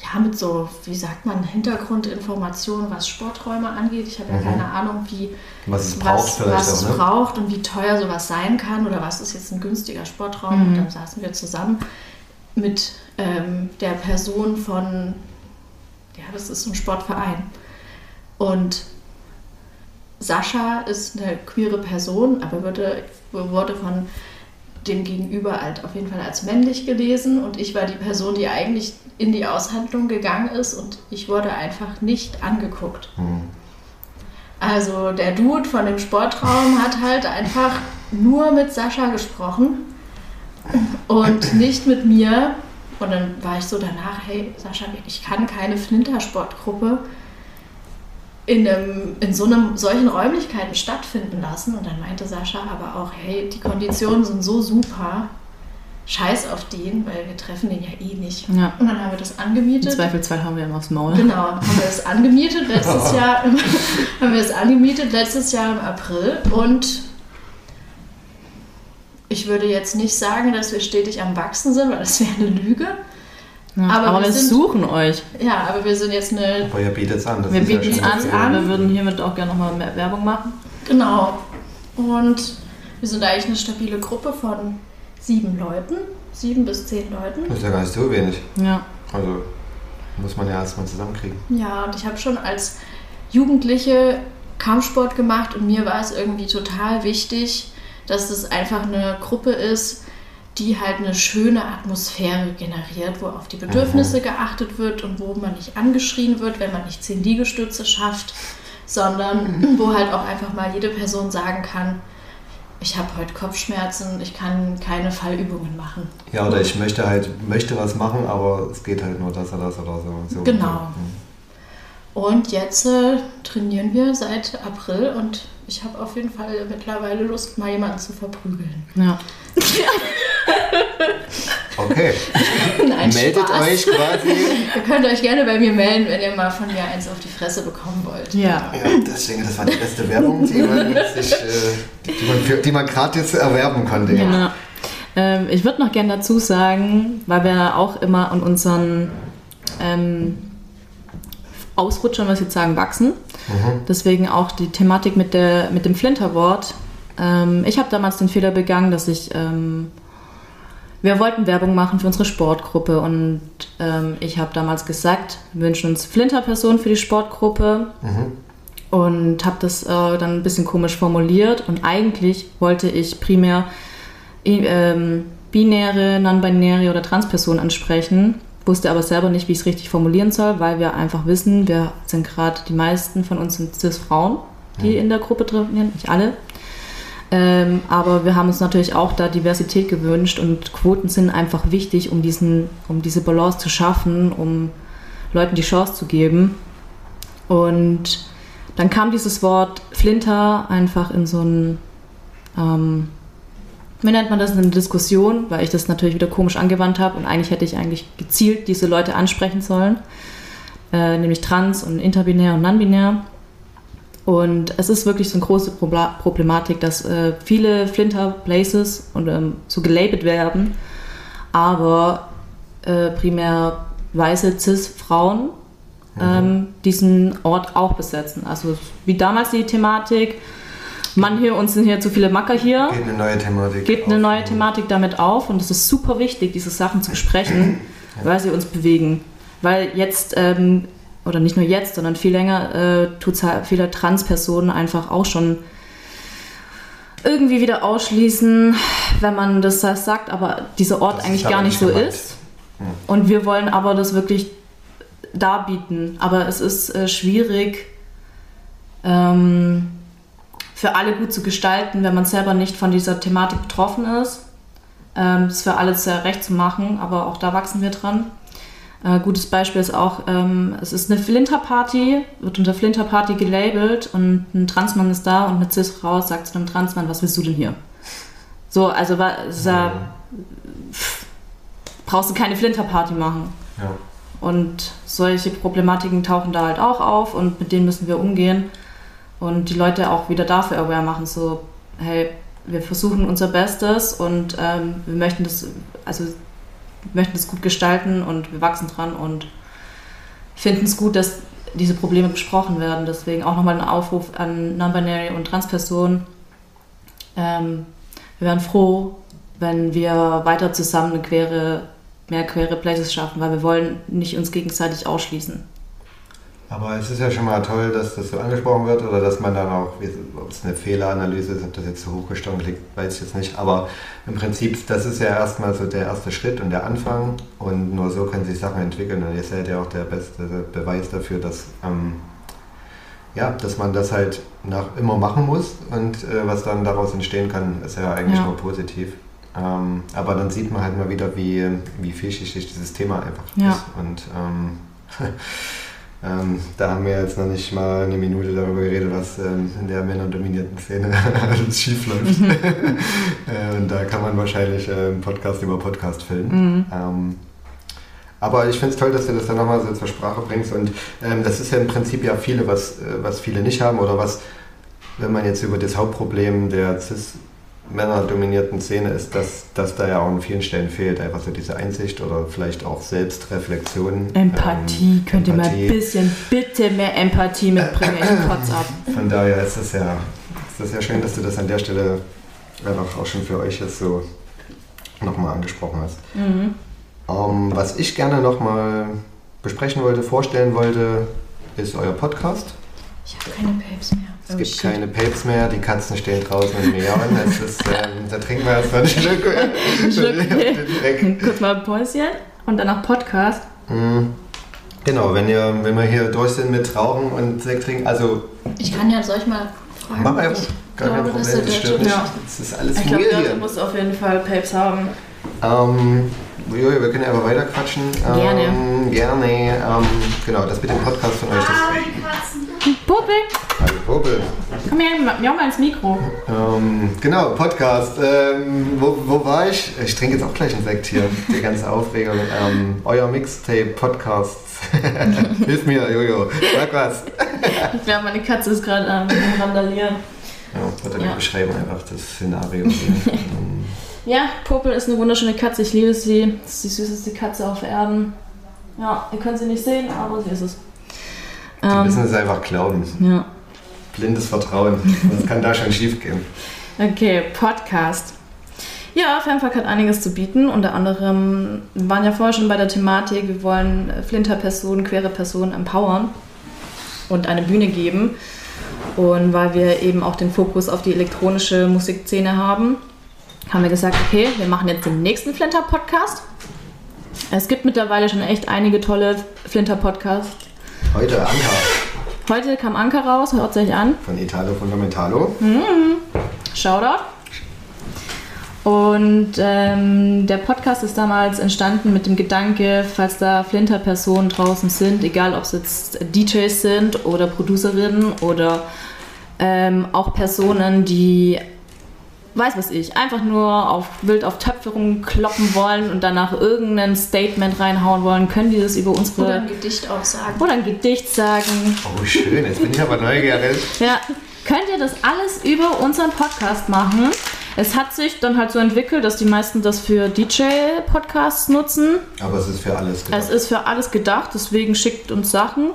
ja, mit so, wie sagt man, Hintergrundinformationen, was Sporträume angeht. Ich habe ja
Mhm.
keine Ahnung, wie
Was es braucht
was, was es
auch, ne?
braucht und wie teuer sowas sein kann oder was ist jetzt ein günstiger Sportraum.
Mhm.
Und dann saßen wir zusammen mit ähm, der Person von, ja, das ist so ein Sportverein. Und Sascha ist eine queere Person, aber wurde, wurde von dem Gegenüber halt auf jeden Fall als männlich gelesen und ich war die Person, die eigentlich in die Aushandlung gegangen ist und ich wurde einfach nicht angeguckt.
Hm.
Also der Dude von dem Sportraum hat halt einfach nur mit Sascha gesprochen und nicht mit mir. Und dann war ich so danach, hey Sascha, ich kann keine Flintersportgruppe in, einem, in so einem, solchen Räumlichkeiten stattfinden lassen. Und dann meinte Sascha aber auch, hey, die Konditionen sind so super, scheiß auf den, weil wir treffen den ja eh nicht.
Ja.
Und dann haben wir das
Im
angemietet.
Zweifelsfall haben wir ihm aufs Maul.
Genau, haben wir das angemietet letztes Jahr, im, haben wir es angemietet letztes Jahr im April und ich würde jetzt nicht sagen, dass wir stetig am Wachsen sind, weil das wäre eine Lüge.
Ja,
Aber
aber,
wir
wir,
sind-
suchen euch.
Ja, aber wir sind jetzt eine,
Aber ihr bietet es an. Das
Wir
ja
bieten es
schon
an,
an.
wir würden hiermit auch gerne nochmal mehr Werbung machen.
genau. Und wir sind eigentlich eine stabile Gruppe von sieben Leuten, sieben bis zehn Leuten.
Das ist ja gar nicht so wenig.
Ja.
Also muss man ja erstmal zusammenkriegen.
Ja, und ich habe schon als Jugendliche Kampfsport gemacht und mir war es irgendwie total wichtig, dass es einfach eine Gruppe ist, die halt eine schöne Atmosphäre generiert, wo auf die Bedürfnisse geachtet wird und wo man nicht angeschrien wird, wenn man nicht zehn Liegestütze schafft, sondern wo halt auch einfach mal jede Person sagen kann, ich habe heute Kopfschmerzen, ich kann keine Fallübungen machen.
Ja, oder ich möchte halt, möchte was machen, aber es geht halt nur das oder das oder so. so
Genau.
So.
Und jetzt äh, trainieren wir seit April und ich habe auf jeden Fall mittlerweile Lust, mal jemanden zu verprügeln.
Ja.
Okay,
Nein,
meldet
Spaß.
euch quasi.
Ihr könnt euch gerne bei mir melden, wenn ihr mal von mir eins auf die Fresse bekommen wollt.
Ja.
Ja, deswegen, das war die beste Werbung, die man, sich, äh, die man, für- die man gerade jetzt erwerben konnte. Ja.
Genau. Ähm, ich würde noch gerne dazu sagen, weil wir auch immer an unseren ähm, Ausrutschern, was ich jetzt sagen, wachsen. Deswegen auch die Thematik mit, der, mit dem Flinterwort. Ähm, ich habe damals den Fehler begangen, dass ich. Ähm, wir wollten Werbung machen für unsere Sportgruppe und ähm, ich habe damals gesagt, wir wünschen uns Flinterpersonen für die Sportgruppe und habe das äh, dann ein bisschen komisch formuliert und eigentlich wollte ich primär ähm, binäre, non-binäre oder Transpersonen ansprechen, wusste aber selber nicht, wie ich es richtig formulieren soll, weil wir einfach wissen, wir sind gerade, die meisten von uns sind cis-Frauen, die in der Gruppe trainieren, nicht alle. Ähm, aber wir haben uns natürlich auch da Diversität gewünscht und Quoten sind einfach wichtig, um, diesen, um diese Balance zu schaffen, um Leuten die Chance zu geben. Und dann kam dieses Wort Flinter einfach in so ein, ähm, wie nennt man das, in eine Diskussion, weil ich das natürlich wieder komisch angewandt habe und eigentlich hätte ich eigentlich gezielt diese Leute ansprechen sollen, äh, nämlich trans und interbinär und non-binär. Und es ist wirklich so eine große Problematik, dass äh, viele Flinter-Places und, ähm, so gelabelt werden, aber äh, primär weiße Cis-Frauen ähm, diesen Ort auch besetzen. Also wie damals die Thematik, Mann hier, uns sind hier zu viele Macker hier,
Geht eine neue Thematik.
gibt eine neue Thematik damit auf und es ist super wichtig, diese Sachen zu besprechen, weil sie uns bewegen. Weil jetzt, ähm, oder nicht nur jetzt, sondern viel länger, äh, tut es halt viele Transpersonen einfach auch schon irgendwie wieder ausschließen, wenn man das sagt, aber dieser Ort
Das
eigentlich
aber
gar nicht so
gemeint.
ist. Und wir wollen aber das wirklich darbieten. Aber es ist äh, schwierig, ähm, für alle gut zu gestalten, wenn man selber nicht von dieser Thematik betroffen ist. Ähm, das für alle sehr recht zu machen, aber auch da wachsen wir dran. Äh, gutes Beispiel ist auch, ähm, es ist eine Flinterparty, wird unter Flinterparty gelabelt und ein Transmann ist da und eine Cis-Frau sagt zu einem Transmann, was willst du denn hier? So, also wa- es ist ja, pff, brauchst du keine Flinterparty machen.
Ja.
Und solche Problematiken tauchen da halt auch auf und mit denen müssen wir umgehen und die Leute auch wieder dafür aware machen, so, hey, wir versuchen unser Bestes und ähm, wir möchten das, also möchten das gut gestalten und wir wachsen dran und finden es gut, dass diese Probleme besprochen werden. Deswegen auch nochmal ein Aufruf an Non-Binary und Transpersonen. Ähm, wir wären froh, wenn wir weiter zusammen eine queere, mehr queere Places schaffen, weil wir wollen nicht uns gegenseitig ausschließen.
Aber es ist ja schon mal toll, dass das so angesprochen wird oder dass man dann auch, ob es eine Fehleranalyse ist, ob das jetzt so hochgestochen klingt, weiß ich jetzt nicht. Aber im Prinzip, das ist ja erstmal so der erste Schritt und der Anfang und nur so können sich Sachen entwickeln und ihr seid ja auch der beste Beweis dafür, dass, ähm, ja, dass man das halt nach immer machen muss und äh, was dann daraus entstehen kann, ist ja eigentlich
Ja.
nur positiv. Ähm, aber dann sieht man halt mal wieder, wie, wie vielschichtig dieses Thema einfach
Ja.
ist. Und ähm, ähm, da haben wir jetzt noch nicht mal eine Minute darüber geredet, was ähm, in der männerdominierten Szene alles schief läuft. äh, und da kann man wahrscheinlich äh, Podcast über Podcast filmen. Ähm, aber ich finde es toll, dass du das dann nochmal so zur Sprache bringst. Und ähm, das ist ja im Prinzip ja viele, was, äh, was viele nicht haben oder was, wenn man jetzt über das Hauptproblem der CIS männerdominierten Szene ist, dass, dass da ja auch an vielen Stellen fehlt, einfach so diese Einsicht oder vielleicht auch Selbstreflexion.
Empathie,
Ähm,
könnt ihr mal ein
Empathie.
bisschen, bitte mehr Empathie mitbringen. Ich kotz ab.
Von daher ist es ja, ist es ja schön, dass du das an der Stelle einfach auch schon für euch jetzt so nochmal angesprochen hast.
Mhm.
Ähm, was ich gerne nochmal besprechen wollte, vorstellen wollte, ist euer Podcast.
Ich habe keine Papes mehr.
Es
Oh,
gibt
shit.
keine Papes mehr, die Katzen stehen draußen und miauen. Es ist, ähm, da trinken wir erstmal einen Schluck.
Schluck. Kurz mal ein Päuschen und danach Podcast.
Mhm. Genau, wenn, ihr, wenn wir hier durch sind mit Rauchen und Sekt trinken, also
Ich kann ja, soll ich mal fragen?
mach einfach,
Ich
gar kein
glaube,
Problem, das stört
Deutsche-
nicht.
Ja.
Das ist alles
Ich glaube,
real
der
hier.
muss auf jeden Fall Papes haben.
Ähm, Jojo, wir können ja aber weiter quatschen.
Gerne.
Ähm, gerne. Ähm, genau, das mit dem Podcast von euch. Das,
Puppe,
Hallo Popel.
komm her, miau mal ins Mikro.
Ähm, genau, Podcast. Ähm, wo, wo war ich? Ich trinke jetzt auch gleich einen Sekt hier. Die ganze Aufregung. Ähm, euer Mixtape, Podcasts. Hilf mir, Jojo. Sag was.
Ja, meine Katze ist gerade am Randalieren.
Ja, oder
Ja.
wir beschreiben einfach das Szenario.
Ja, Popel ist eine wunderschöne Katze. Ich liebe sie. Das ist die süßeste Katze auf Erden. Ja, ihr könnt sie nicht sehen, aber sie ist es.
Die
Ähm,
müssen es einfach glauben.
ja.
Blindes Vertrauen. Was kann da schon schief gehen?
Okay, Podcast. Ja, Fanfuck hat einiges zu bieten. Unter anderem, wir waren ja vorher schon bei der Thematik, wir wollen Flinter-Personen, queere Personen empowern und eine Bühne geben. Und weil wir eben auch den Fokus auf die elektronische Musikszene haben, haben wir gesagt, okay, wir machen jetzt den nächsten Flinter-Podcast. Es gibt mittlerweile schon echt einige tolle Flinter-Podcasts.
Heute Anka
Heute kam Anker raus, hört sich an.
von Italo Fundamentalo.
Shoutout. Und ähm, der Podcast ist damals entstanden mit dem Gedanke, falls da Flinter-Personen draußen sind, egal ob es jetzt DJs sind oder Producerinnen oder ähm, auch Personen, die, weiß was ich, einfach nur auf, wild auf Töpfe rumkloppen wollen und danach irgendein Statement reinhauen wollen, können die das über unsere...
Oder ein Gedicht auch sagen.
oder ein Gedicht sagen.
Oh, schön. Jetzt bin ich aber neugierig.
Ja, könnt ihr das alles über unseren Podcast machen? Es hat sich dann halt so entwickelt, dass die meisten das für DJ-Podcasts nutzen.
Aber es ist für alles gedacht.
Es ist für alles gedacht, deswegen schickt uns Sachen.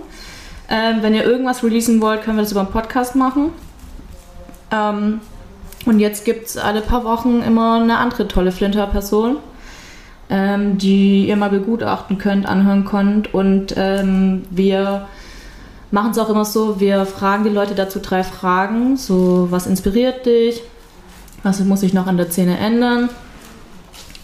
Ähm, wenn ihr irgendwas releasen wollt, können wir das über einen Podcast machen. Ähm, und jetzt gibt es alle paar Wochen immer eine andere tolle Flinter-Person, ähm, die ihr mal begutachten könnt, anhören könnt. Und ähm, wir machen es auch immer so, wir fragen die Leute dazu drei Fragen. So, was inspiriert dich? Was muss sich noch an der Szene ändern?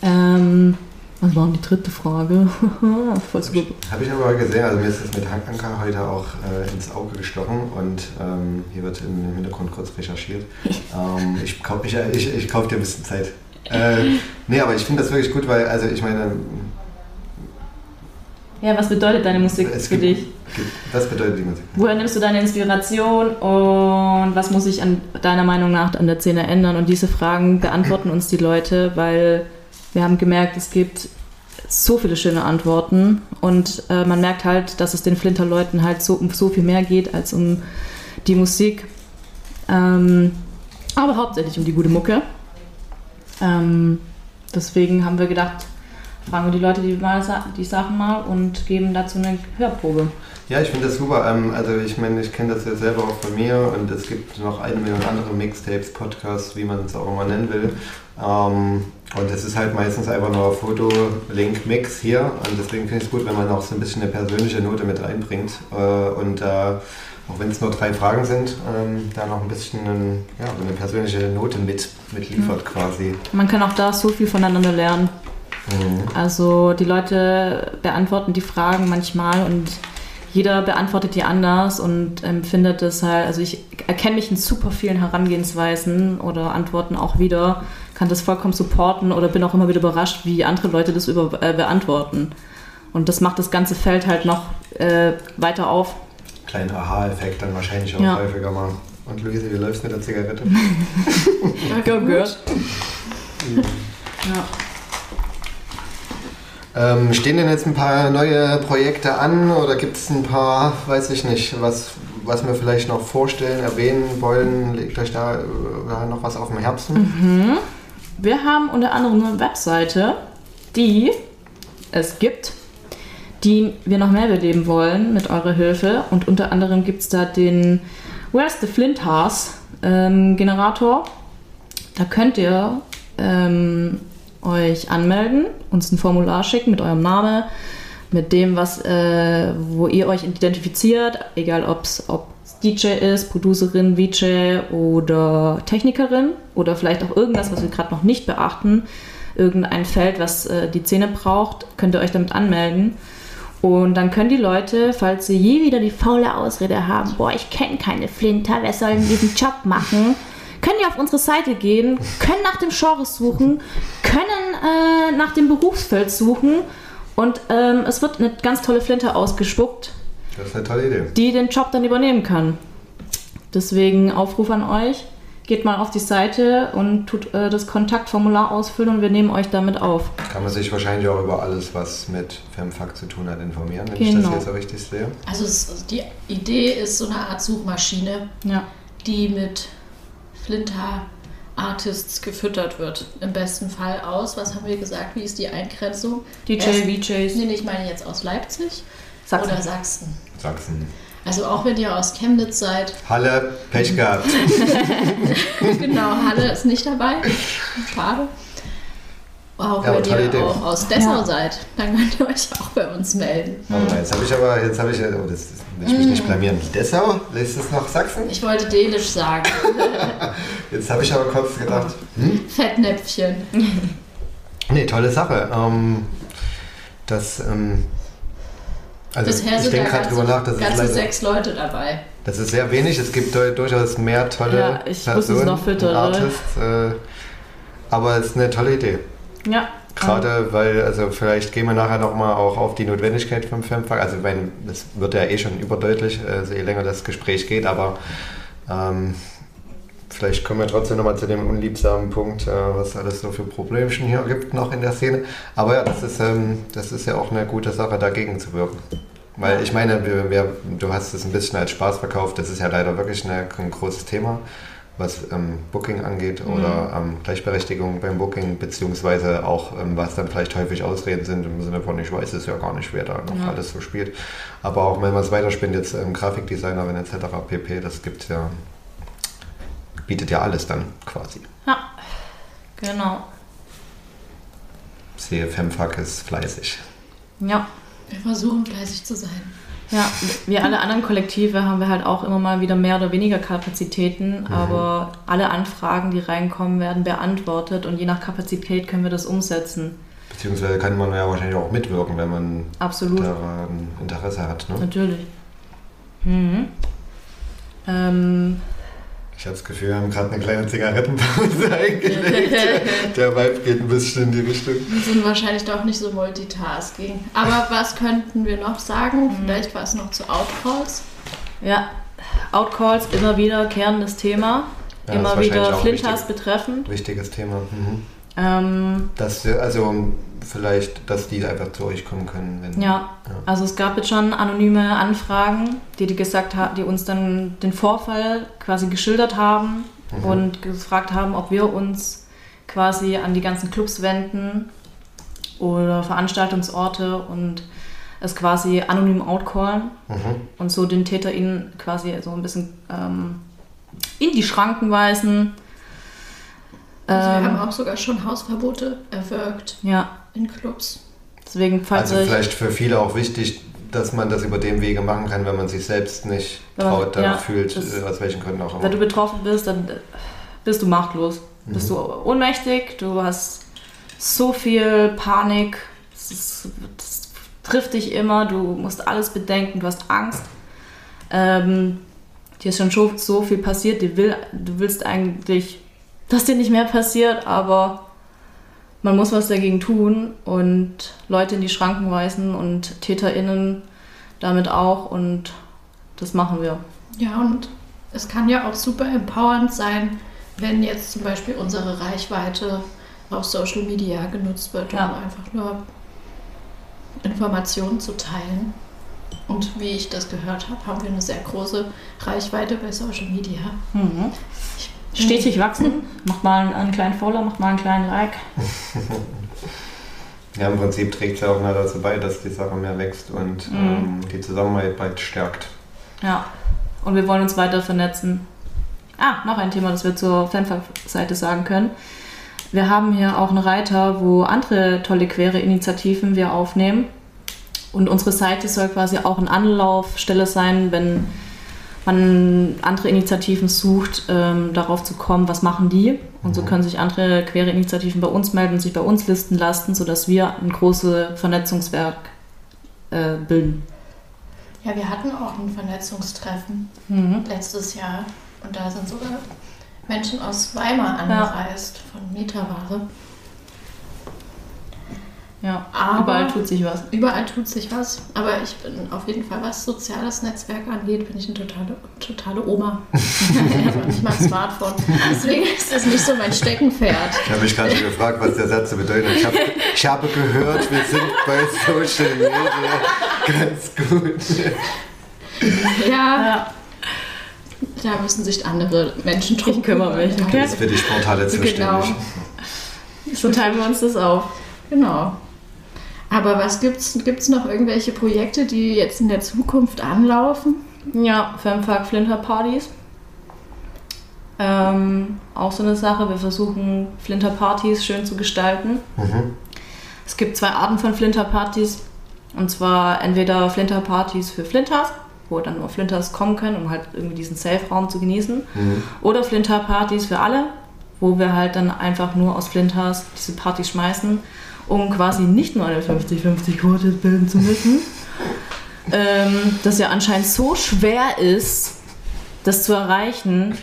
Ähm, was war denn die dritte Frage?
Habe ich aber gesehen, also mir ist das mit Anker heute auch äh, ins Auge gestochen und ähm, hier wird im Hintergrund kurz recherchiert. ähm, ich kaufe ich, ich, ich kauf dir ein bisschen Zeit. Äh, nee, aber ich finde das wirklich gut, weil, also ich meine,
Ja, was bedeutet deine Musik für
gibt,
dich?
gibt, was bedeutet die Musik?
Woher nimmst du deine Inspiration und was muss sich an deiner Meinung nach an der Szene ändern? Und diese Fragen beantworten uns die Leute, weil wir haben gemerkt, es gibt so viele schöne Antworten und äh, man merkt halt, dass es den Flinter-Leuten halt so um so viel mehr geht als um die Musik. Ähm, aber hauptsächlich um die gute Mucke. Ähm, deswegen haben wir gedacht, fragen wir die Leute die, mal, die Sachen mal und geben dazu eine Hörprobe.
Ja, ich finde das super. Ähm, also ich meine, ich kenne das ja selber auch von mir und es gibt noch eine Million andere Mixtapes, Podcasts, wie man es auch immer nennen will. Ähm, und es ist halt meistens einfach nur Foto, Link, Mix hier und deswegen finde ich es gut, wenn man auch so ein bisschen eine persönliche Note mit reinbringt äh, und äh, auch wenn es nur drei Fragen sind, ähm, da noch ein bisschen ein, ja, so eine persönliche Note mit, mit liefert quasi.
Man kann auch da so viel voneinander lernen.
Mhm.
Also die Leute beantworten die Fragen manchmal und jeder beantwortet die anders und empfindet es halt, also ich erkenne mich in super vielen Herangehensweisen oder Antworten auch wieder, kann das vollkommen supporten oder bin auch immer wieder überrascht, wie andere Leute das über, äh, beantworten. Und das macht das ganze Feld halt noch äh, weiter auf.
Kleinen Aha-Effekt dann wahrscheinlich auch
Ja.
häufiger mal. Und Luise, wie läuft's mit der Zigarette?
Go good. Ja.
Ähm, stehen denn jetzt ein paar neue Projekte an oder gibt es ein paar, weiß ich nicht, was, was wir vielleicht noch vorstellen, erwähnen wollen? Legt euch da äh, noch was auf dem Herzen?
Mhm. Wir haben unter anderem eine Webseite, die es gibt, die wir noch mehr beleben wollen mit eurer Hilfe. Und unter anderem gibt es da den Where's the Flint House ähm, Generator. Da könnt ihr ähm, euch anmelden, uns ein Formular schicken mit eurem Namen, mit dem, was, äh, wo ihr euch identifiziert, egal ob's, ob DJ ist, Producerin, VJ oder Technikerin oder vielleicht auch irgendwas, was wir gerade noch nicht beachten, irgendein Feld, was äh, die Szene braucht, könnt ihr euch damit anmelden. Und dann können die Leute, falls sie je wieder die faule Ausrede haben, boah, ich kenne keine Flinter, wer soll denn diesen Job machen? Können die auf unsere Seite gehen, können nach dem Genre suchen, können äh, nach dem Berufsfeld suchen und ähm, es wird eine ganz tolle Flinte ausgespuckt,
Das ist eine tolle Idee.
die den Job dann übernehmen kann. Deswegen Aufruf an euch, geht mal auf die Seite und tut äh, das Kontaktformular ausfüllen und wir nehmen euch damit auf.
Kann man sich wahrscheinlich auch über alles, was mit Femfuck zu tun hat, informieren, wenn ich
Genau.
das jetzt so richtig sehe.
Also es, die Idee ist so eine Art Suchmaschine,
Ja.
die mit Flinter Artists gefüttert wird. Im besten Fall aus, was haben wir gesagt, wie ist die Eingrenzung?
DJ, VJs,
Nee, nee, ich meine jetzt aus Leipzig
Sachsen.
oder Sachsen.
Sachsen.
Also auch wenn ihr aus Chemnitz seid,
Halle, Pech gehabt.
genau, Halle ist nicht dabei. Schade. Auch
Ja,
wenn ihr
Idee.
auch aus Dessau
Ja.
seid, dann könnt ihr euch auch bei uns melden.
Warte mal, jetzt habe ich aber, jetzt habe ich, oh, das will ich mich nicht blamieren. Dessau? Ist es noch Sachsen?
Ich wollte Dänisch sagen.
Jetzt habe ich aber kurz gedacht,
Fettnäpfchen.
nee, tolle Sache. Ähm, das, ähm, also
Bisher
ich denke gerade drüber nach, das ist,
ganze
leider,
sechs Leute dabei.
das ist sehr wenig. Es gibt du- durchaus mehr tolle
Ja, ich es
Personen,
noch oder?
Artists, äh, aber es ist eine tolle Idee.
Ja.
Gerade weil, also vielleicht gehen wir nachher nochmal auch auf die Notwendigkeit vom Femfag. Also wenn, das wird ja eh schon überdeutlich, also je länger das Gespräch geht, aber ähm, vielleicht kommen wir trotzdem nochmal zu dem unliebsamen Punkt, äh, was alles so für Problemchen hier gibt noch in der Szene. Aber ja, das ist, ähm, das ist ja auch eine gute Sache, dagegen zu wirken. Weil ich meine, wir, wir, du hast es ein bisschen als Spaß verkauft, das ist ja leider wirklich eine, ein großes Thema was ähm, Booking angeht oder ähm, Gleichberechtigung beim Booking, beziehungsweise auch, ähm, was dann vielleicht häufig Ausreden sind im Sinne von, ich weiß es ja gar nicht, wer da noch
Ja.
alles so spielt. Aber auch wenn man es weiterspinnt, jetzt ähm, Grafikdesignerin etc. pp., das gibt ja, bietet ja alles dann quasi.
Ja. Genau.
Sehe, Femfuck ist fleißig.
Ja.
Wir versuchen fleißig zu sein.
Ja, wie alle anderen Kollektive haben wir halt auch immer mal wieder mehr oder weniger Kapazitäten, aber alle Anfragen, die reinkommen, werden beantwortet und je nach Kapazität können wir das umsetzen.
Beziehungsweise kann man ja wahrscheinlich auch mitwirken, wenn man
Absolut.
daran Interesse hat. Ne?
Natürlich. Mhm. Ähm,
Ich habe das Gefühl, wir haben gerade eine kleine Zigarettenpause eingelegt. Der Vibe geht ein bisschen in die Richtung.
Wir sind wahrscheinlich doch nicht so multitasking. Aber was könnten wir noch sagen? Vielleicht was noch zu Outcalls.
ja, Outcalls, immer wieder kehrendes Thema.
Ja,
immer wieder Flinters
wichtig.
betreffend.
Wichtiges Thema. Mhm.
Ähm,
Dass wir, also vielleicht, dass die einfach zu euch kommen können. Wenn,
Ja, also es gab jetzt schon anonyme Anfragen, die, die gesagt haben, die uns dann den Vorfall quasi geschildert haben und gefragt haben, ob wir uns quasi an die ganzen Clubs wenden oder Veranstaltungsorte und es quasi anonym outcallen
Mhm.
und so den Täter ihnen quasi so ein bisschen ähm, in die Schranken weisen.
Also wir
Ähm,
haben auch sogar schon Hausverbote erwirkt
ja,
in Clubs.
deswegen,
Also vielleicht für viele auch wichtig, dass man das über den Wege machen kann, wenn man sich selbst nicht traut, da
ja,
fühlt,
das-
äh, aus welchen Gründen auch immer.
Wenn du betroffen bist, dann bist du machtlos. Bist du ohnmächtig, du hast so viel Panik, es, ist, es trifft dich immer, du musst alles bedenken, du hast Angst. Ähm, dir ist schon so, so viel passiert, dir will, du willst eigentlich, dass dir nicht mehr passiert, aber man muss was dagegen tun und Leute in die Schranken weisen und TäterInnen damit auch und das machen wir.
Ja, und es kann ja auch super empowernd sein, wenn jetzt zum Beispiel unsere Reichweite auf Social Media genutzt wird, um
Ja.
einfach nur Informationen zu teilen. Und wie ich das gehört habe, haben wir eine sehr große Reichweite bei Social Media.
Mhm. Stetig wachsen. Macht mal einen kleinen Follow, macht mal einen kleinen Like.
Ja, im Prinzip trägt es ja auch mehr dazu bei, dass die Sache mehr wächst und
Mhm.
ähm, die Zusammenarbeit stärkt.
Ja. Und wir wollen uns weiter vernetzen. Ah, noch ein Thema, das wir zur Fanfach-Seite sagen können. Wir haben hier auch einen Reiter, wo andere tolle queere Initiativen wir aufnehmen. Und unsere Seite soll quasi auch eine Anlaufstelle sein, wenn man andere Initiativen sucht, ähm, darauf zu kommen, was machen die. Und so
Mhm.
können sich andere queere Initiativen bei uns melden und sich bei uns listen lassen, sodass wir ein großes Vernetzungswerk äh, bilden.
Ja, wir hatten auch ein Vernetzungstreffen
Mhm.
letztes Jahr und da sind sogar Menschen aus Weimar angereist von Metaware.
Ja,
Aber-
überall tut sich was.
Überall tut sich was, aber ich bin auf jeden Fall, was soziales Netzwerk angeht, bin ich eine totale, totale Oma. ich habe nicht mal ein Smartphone. Deswegen ist das nicht so mein Steckenpferd.
Ich habe mich gerade gefragt, was der Satz so bedeutet. Ich, hab, ich habe gehört, wir sind bei Social Media ganz gut.
Ja,
Ja,
da müssen sich andere Menschen drum
Ich mich,
kümmern.
okay?
Das ist für die Sporthalle zuständig.
Genau.
so teilen wir uns das auf.
Genau. Aber was gibt's, gibt's noch irgendwelche Projekte, die jetzt in der Zukunft anlaufen?
Ja, Femfuck Flinter Partys. Ähm, auch so eine Sache. Wir versuchen Flinter Partys schön zu gestalten.
Mhm.
Es gibt zwei Arten von Flinter Partys. Und zwar entweder Flinter Partys für Flinters, wo dann nur Flinters kommen können, um halt irgendwie diesen Safe-Raum zu genießen.
Mhm.
Oder Flinter Partys für alle, wo wir halt dann einfach nur aus Flinters diese Partys schmeißen, um quasi nicht nur eine 50-50 Quote bilden zu müssen. ähm, das ja anscheinend so schwer ist, das zu erreichen.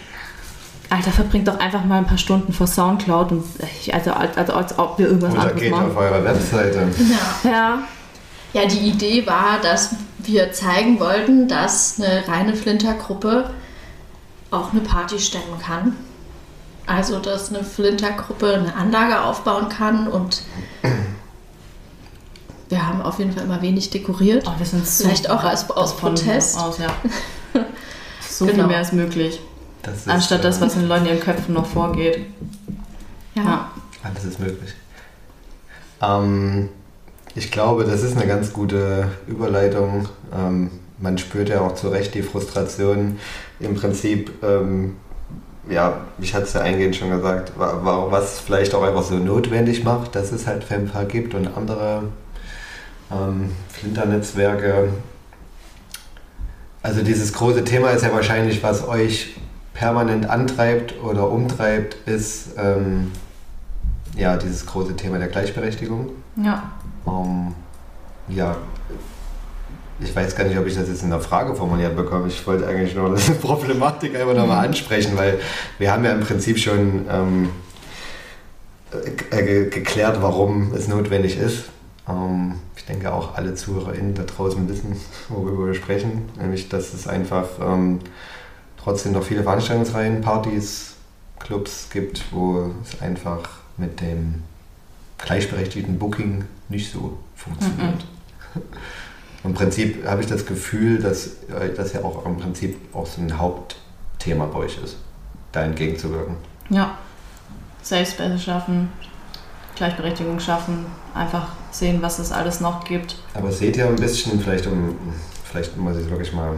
Alter, verbringt doch einfach mal ein paar Stunden vor Soundcloud und ich, also, als, also als ob wir irgendwas
Oder
anderes
geht
machen.
auf eure Webseite.
Ja.
Ja,
Ja, die Idee war, dass wir zeigen wollten, dass eine reine Flintergruppe auch eine Party stemmen kann. Also, dass eine Flintergruppe eine Anlage aufbauen kann und wir haben auf jeden Fall immer wenig dekoriert.
oh, wir sind so
Vielleicht auch als- aus Protest.
Aus, ja. so viel
Genau.
mehr ist möglich,
Das ist,
anstatt das,
äh,
was in den Leuten in ihren Köpfen noch vorgeht. Ja.
Alles ist möglich. Ähm, ich glaube, das ist eine ganz gute Überleitung. Ähm, man spürt ja auch zu Recht die Frustration. Im Prinzip, ähm, ja, ich hatte es ja eingehend schon gesagt, wa- wa- was vielleicht auch einfach so notwendig macht, dass es halt FEMPA gibt und andere ähm, Flinternetzwerke. Also dieses große Thema ist ja wahrscheinlich, was euch permanent antreibt oder umtreibt, ist ähm, ja dieses große Thema der Gleichberechtigung.
ja.
Ähm, ja, ich weiß gar nicht, ob ich das jetzt in der Frage formuliert bekomme. Ich wollte eigentlich nur diese Problematik einfach nochmal ansprechen, weil wir haben ja im Prinzip schon ähm, äh, ge geklärt, warum es notwendig ist. Ähm, ich denke auch alle ZuhörerInnen da draußen wissen, worüber wir sprechen. Nämlich, dass es einfach ähm, trotzdem noch viele Veranstaltungsreihen, Partys, Clubs gibt, wo es einfach mit dem gleichberechtigten Booking nicht so funktioniert. Im Prinzip habe ich das Gefühl, dass äh, das ja auch im Prinzip auch so ein Hauptthema bei euch ist, da entgegenzuwirken.
Ja. Safe schaffen, Gleichberechtigung schaffen, einfach sehen, was es alles noch gibt.
Aber seht ihr ein bisschen, vielleicht um, vielleicht muss ich es wirklich mal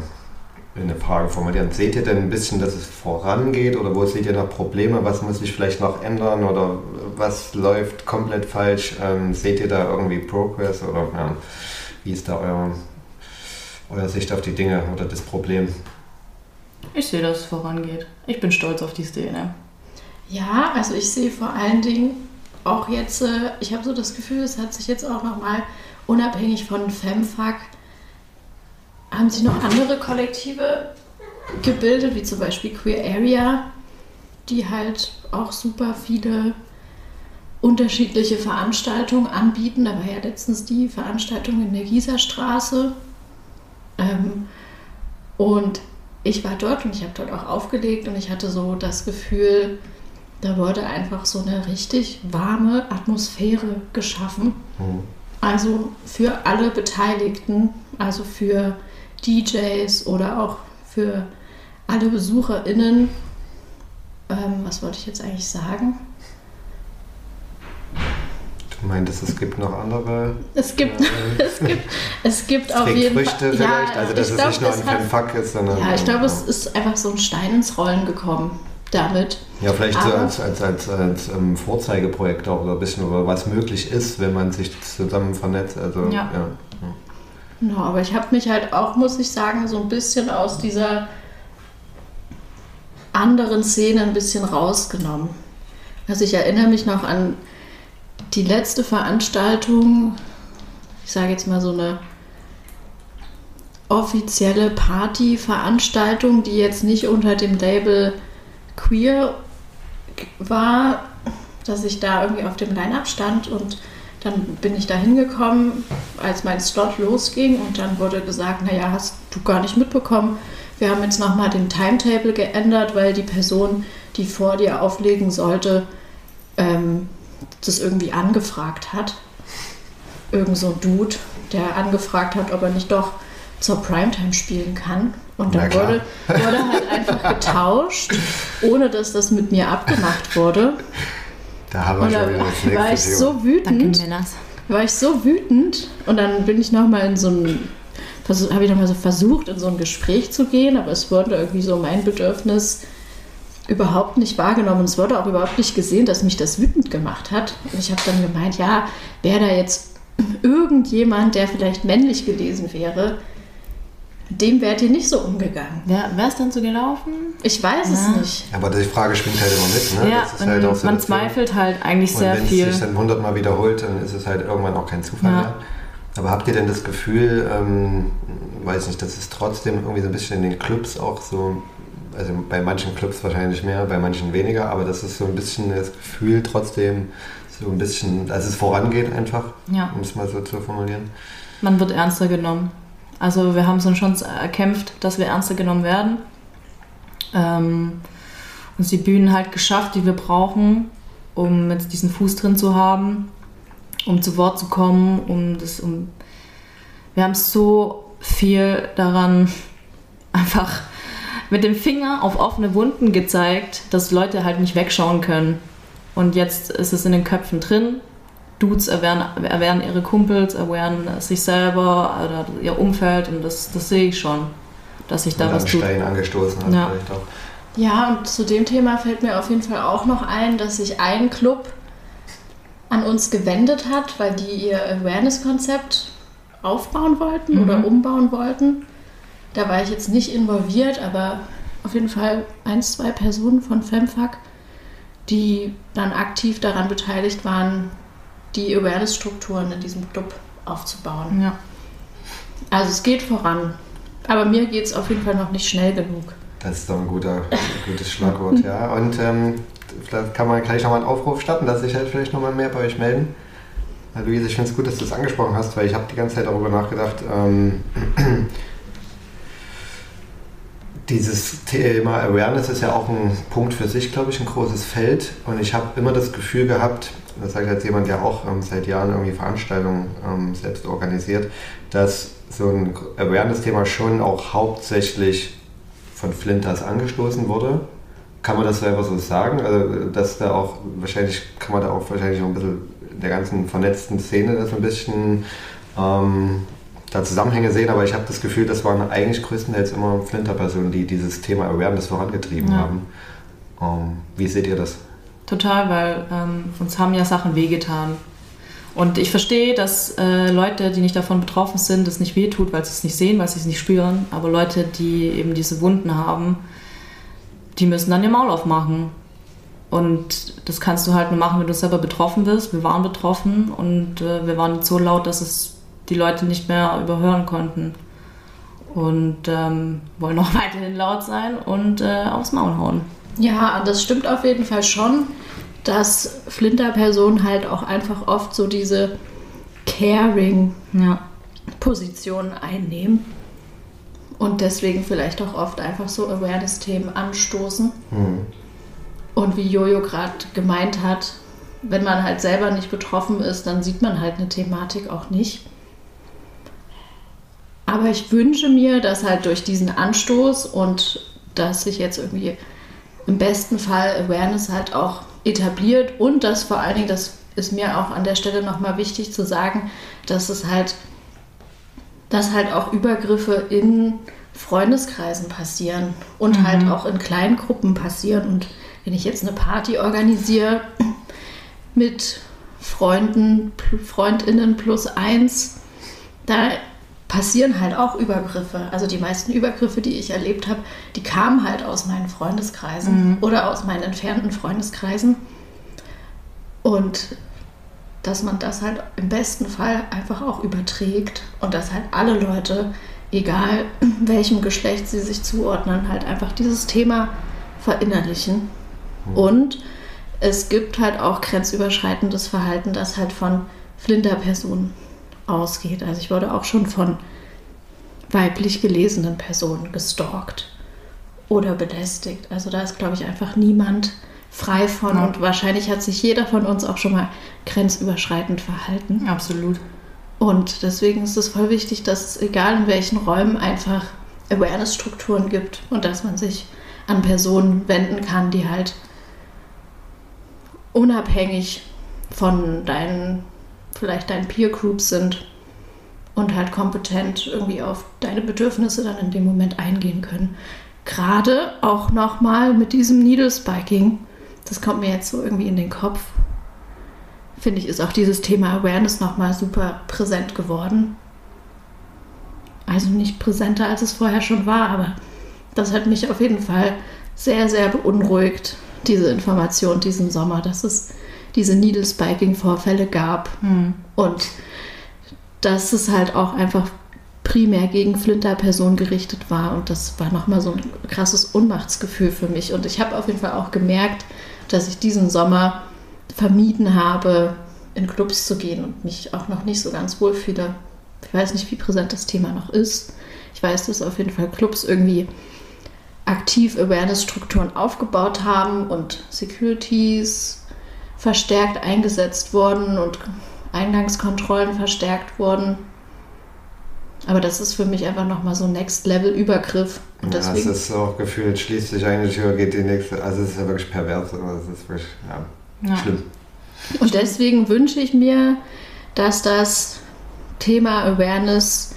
in eine Frage formulieren, seht ihr denn ein bisschen, dass es vorangeht oder wo seht ihr noch Probleme, was muss sich vielleicht noch ändern oder was läuft komplett falsch? Ähm, seht ihr da irgendwie Progress oder ja, wie ist da euer, euer Sicht auf die Dinge oder das Problem?
Ich sehe, dass es vorangeht. Ich bin stolz auf die Szene.
Ja, also ich sehe vor allen Dingen auch jetzt, äh, ich habe so das Gefühl, es hat sich jetzt auch nochmal unabhängig von Femfuck, haben sich noch andere Kollektive gebildet, wie zum Beispiel Queer Area, die halt auch super viele unterschiedliche Veranstaltungen anbieten. Da war ja letztens die Veranstaltung in der Gießerstraße. Ähm, und ich war dort und ich habe dort auch aufgelegt und ich hatte so das Gefühl, da wurde einfach so eine richtig warme Atmosphäre geschaffen.
Mhm.
Also für alle Beteiligten Also für DJs oder auch für alle BesucherInnen. Ähm, was wollte ich jetzt eigentlich sagen?
Du meintest, es gibt noch andere.
Es gibt,
Ja.
es gibt, es gibt auf jeden
Früchte
Fall.
vielleicht, also dass
ich
es
glaub,
nicht nur ein Fanfuck ist, sondern.
Ja, ich glaube, es ist einfach so ein Stein ins Rollen gekommen damit.
Ja, vielleicht so als, als, als, als ähm, Vorzeigeprojekt auch oder ein bisschen über was möglich ist, wenn man sich zusammen vernetzt. Also,
Ja.
ja.
Genau, aber ich habe mich halt auch, muss ich sagen, so ein bisschen aus dieser anderen Szene ein bisschen rausgenommen. Also ich erinnere mich noch an die letzte Veranstaltung, ich sage jetzt mal so eine offizielle Partyveranstaltung, die jetzt nicht unter dem Label queer war, dass ich da irgendwie auf dem Line-Up stand und dann bin ich da hingekommen, als mein Slot losging und dann wurde gesagt, naja, hast du gar nicht mitbekommen. Wir haben jetzt nochmal den Timetable geändert, weil die Person, die vor dir auflegen sollte, ähm, das irgendwie angefragt hat. Irgend so ein Dude, der angefragt hat, ob er nicht doch zur Primetime spielen kann. Und dann wurde, wurde halt einfach getauscht, ohne dass das mit mir abgemacht wurde.
Da haben wir
Und
schon wieder das nächste
war ich so
Danke,
wütend,
Männers.
war ich so wütend und dann bin ich nochmal in so ein, habe ich nochmal so versucht, in so ein Gespräch zu gehen, aber es wurde irgendwie so mein Bedürfnis überhaupt nicht wahrgenommen. Und es wurde auch überhaupt nicht gesehen, dass mich das wütend gemacht hat. Und ich habe dann gemeint, ja, wäre da jetzt irgendjemand, der vielleicht männlich gewesen wäre, dem wärt ihr nicht so umgegangen.
Wer, wer ist dann so gelaufen?
Ich weiß es
Ja.
nicht.
Aber die Frage schwingt halt immer mit, ne?
ja,
das ist
und
halt auch so
man zweifelt halt eigentlich
Und
sehr
wenn
viel.
es sich dann hundertmal wiederholt, dann ist es halt irgendwann auch kein Zufall
Ja.
mehr. Aber habt ihr denn das Gefühl, ähm, weiß nicht, dass es trotzdem irgendwie so ein bisschen in den Clubs auch so, also bei manchen Clubs wahrscheinlich mehr, bei manchen weniger, aber dass es so ein bisschen das Gefühl trotzdem so ein bisschen, dass es vorangeht einfach,
Ja.
um es mal so zu formulieren.
Man wird ernster genommen. Also wir haben es uns schon erkämpft, dass wir ernster genommen werden. Ähm, uns die Bühnen halt geschafft, die wir brauchen, um jetzt diesen Fuß drin zu haben, um zu Wort zu kommen, um das, um wir haben so viel daran einfach mit dem Finger auf offene Wunden gezeigt, dass Leute halt nicht wegschauen können. Und jetzt ist es in den Köpfen drin. Dudes erwehren, erwehren ihre Kumpels, erwehren sich selber oder ihr Umfeld und das, das sehe ich schon, dass sich da
Und
was
dann
tut.
Stein angestoßen hat
Ja.
vielleicht auch.
Ja, und zu dem Thema fällt mir auf jeden Fall auch noch ein, dass sich ein Club an uns gewendet hat, weil die ihr Awareness-Konzept aufbauen wollten
Mhm.
oder umbauen wollten. Da war ich jetzt nicht involviert, aber auf jeden Fall ein, zwei Personen von FemFac, die dann aktiv daran beteiligt waren, die Awareness-Strukturen in diesem Club aufzubauen.
Ja.
Also es geht voran. Aber mir geht es auf jeden Fall noch nicht schnell genug.
Das ist doch ein guter, gutes Schlagwort, ja. Und ähm, vielleicht kann man gleich nochmal einen Aufruf starten, dass sich halt vielleicht nochmal mehr bei euch melden. Luise, ich finde es gut, dass du das angesprochen hast, weil ich habe die ganze Zeit darüber nachgedacht, ähm, dieses Thema Awareness ist ja auch ein Punkt für sich, glaube ich, ein großes Feld. Und ich habe immer das Gefühl gehabt, das sage ich als jemand, der auch ähm, seit Jahren irgendwie Veranstaltungen ähm, selbst organisiert, dass so ein Awareness-Thema schon auch hauptsächlich von Flinters angestoßen wurde. Kann man das selber so sagen? Also, dass da auch, wahrscheinlich kann man da auch wahrscheinlich noch ein bisschen der ganzen vernetzten Szene das ein bisschen ähm, da Zusammenhänge sehen, aber ich habe das Gefühl, das waren eigentlich größtenteils immer Flinter-Personen, die dieses Thema Awareness vorangetrieben
Ja.
haben. Ähm, wie seht ihr das?
Total, weil ähm, uns haben ja Sachen wehgetan. Und ich verstehe, dass äh, Leute, die nicht davon betroffen sind, es nicht wehtut, weil sie es nicht sehen, weil sie es nicht spüren. Aber Leute, die eben diese Wunden haben, die müssen dann ihr Maul aufmachen. Und das kannst du halt nur machen, wenn du selber betroffen bist. Wir waren betroffen und äh, wir waren so laut, dass es die Leute nicht mehr überhören konnten. Und ähm, wollen auch weiterhin laut sein und äh, aufs Maul hauen.
Ja, das stimmt auf jeden Fall schon, dass Flinter-Personen halt auch einfach oft so diese Caring-Positionen
Ja.
einnehmen und deswegen vielleicht auch oft einfach so Awareness-Themen anstoßen.
Hm.
Und wie Jojo gerade gemeint hat, wenn man halt selber nicht betroffen ist, dann sieht man halt eine Thematik auch nicht. Aber ich wünsche mir, dass halt durch diesen Anstoß und dass sich jetzt irgendwie im besten Fall Awareness halt auch etabliert und dass vor allen Dingen, das ist mir auch an der Stelle nochmal wichtig zu sagen, dass es halt, dass halt auch Übergriffe in Freundeskreisen passieren und
Mhm.
halt auch in kleinen Gruppen passieren. Und wenn ich jetzt eine Party organisiere mit Freunden, Freundinnen plus eins, da passieren halt auch Übergriffe. Also die meisten Übergriffe, die ich erlebt habe, die kamen halt aus meinen Freundeskreisen oder aus meinen entfernten Freundeskreisen. Und dass man das halt im besten Fall einfach auch überträgt und dass halt alle Leute, egal welchem Geschlecht sie sich zuordnen, halt einfach dieses Thema verinnerlichen. Und es gibt halt auch grenzüberschreitendes Verhalten, das halt von Flinterpersonen ausgeht. Also ich wurde auch schon von weiblich gelesenen Personen gestalkt oder belästigt. Also da ist, glaube ich, einfach niemand frei von
Ja.
und wahrscheinlich hat sich jeder von uns auch schon mal grenzüberschreitend verhalten.
Absolut.
Und deswegen ist es voll wichtig, dass es egal in welchen Räumen einfach Awareness-Strukturen gibt und dass man sich an Personen wenden kann, die halt unabhängig von deinen, vielleicht deinen Peer Groups sind und halt kompetent irgendwie auf deine Bedürfnisse dann in dem Moment eingehen können. Gerade auch nochmal mit diesem Needle Spiking, das kommt mir jetzt so irgendwie in den Kopf, finde ich, ist auch dieses Thema Awareness nochmal super präsent geworden. Also nicht präsenter, als es vorher schon war, aber das hat mich auf jeden Fall sehr, sehr beunruhigt, diese Information diesen Sommer, dass es diese Needle Spiking-Vorfälle gab
Hm.
und dass es halt auch einfach primär gegen Flinter-Personen gerichtet war und das war nochmal so ein krasses Unmachtsgefühl für mich und ich habe auf jeden Fall auch gemerkt, dass ich diesen Sommer vermieden habe, in Clubs zu gehen und mich auch noch nicht so ganz wohl fühle. Ich weiß nicht, wie präsent das Thema noch ist. Ich weiß, dass auf jeden Fall Clubs irgendwie aktiv Awareness-Strukturen aufgebaut haben und Securities verstärkt eingesetzt wurden und Eingangskontrollen verstärkt wurden. Aber das ist für mich einfach nochmal so Next-Level-Übergriff. Und
Ja, es
deswegen
ist so gefühlt, schließt sich eine Tür, geht die nächste. Also es ist ja wirklich pervers. Es ist wirklich, ja,
Ja.
schlimm.
Und deswegen wünsche ich mir, dass das Thema Awareness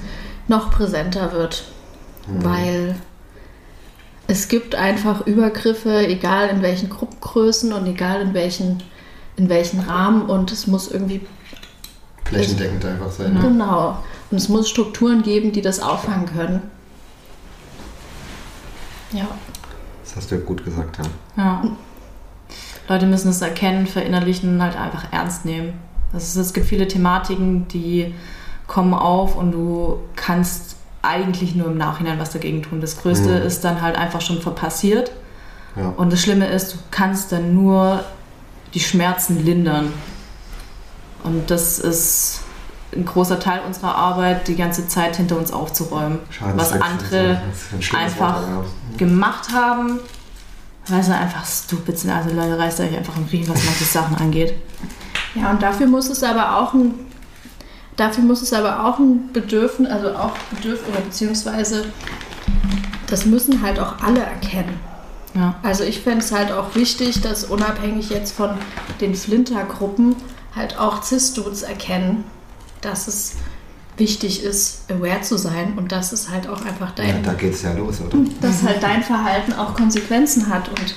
noch präsenter wird, weil es gibt einfach Übergriffe, egal in welchen Gruppengrößen und egal in welchen, in welchen Rahmen und es muss irgendwie
Flächendeckend einfach sein. Ne?
genau und es muss Strukturen geben, die das auffangen können. Ja.
Das hast du ja gut gesagt, ja.
Ja. Leute müssen es erkennen, verinnerlichen und halt einfach ernst nehmen. Das ist, es gibt viele Thematiken, die kommen auf und du kannst eigentlich nur im Nachhinein was dagegen tun. Das Größte
Mhm.
ist dann halt einfach schon passiert.
ja.
Und das Schlimme ist, du kannst dann nur die Schmerzen lindern. Und das ist ein großer Teil unserer Arbeit, die ganze Zeit hinter uns aufzuräumen. was
Schadenswechsel,
andere
ein
einfach gemacht haben, weil sie einfach stupid sind. Also Leute, reißt euch einfach im Riemen, was manche Sachen angeht.
Ja, und dafür muss es aber auch ein, dafür muss es aber auch ein Bedürfnis, also auch Bedürfnis, beziehungsweise das müssen halt auch alle erkennen.
Ja.
Also ich fände es halt auch wichtig, dass unabhängig jetzt von den Flinter-Gruppen halt auch Cis-Dudes erkennen, dass es wichtig ist, aware zu sein und dass es halt auch einfach
ja,
dein,
da geht's ja los, oder?
dass halt dein Verhalten auch Konsequenzen hat und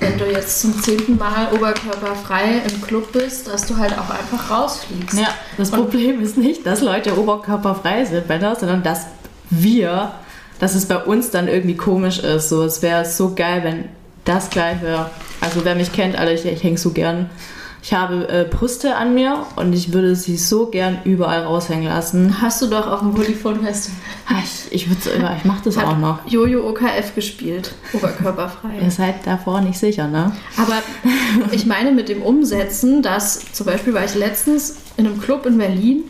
wenn du jetzt zum zehnten Mal oberkörperfrei im Club bist, dass du halt auch einfach rausfliegst.
ja, das Problem ist nicht, dass Leute oberkörperfrei sind, Männer, sondern dass wir, dass es bei uns dann irgendwie komisch ist. So, es wäre so geil, wenn das gleich wäre. Also wer mich kennt, alle, ich, ich hänge so gern. Ich habe äh, Brüste an mir und ich würde sie so gern überall raushängen lassen.
Hast du doch auf dem Polyphon Festival
Ah, Ich, ich, würd's- ich mache das auch noch.
Jojo OKF gespielt, oberkörperfrei.
Ihr seid davor nicht sicher, ne?
Aber ich meine mit dem Umsetzen, dass zum Beispiel war ich letztens in einem Club in Berlin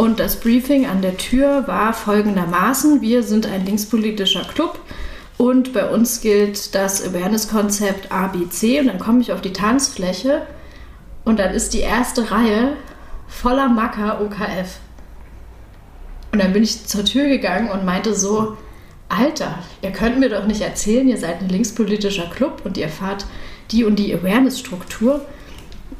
und das Briefing an der Tür war folgendermaßen: Wir sind ein linkspolitischer Club und bei uns gilt das Awareness-Konzept ABC und dann komme ich auf die Tanzfläche und dann ist die erste Reihe voller Macker OKF. Und dann bin ich zur Tür gegangen und meinte so, Alter, ihr könnt mir doch nicht erzählen, ihr seid ein linkspolitischer Club und ihr fahrt die und die Awareness-Struktur.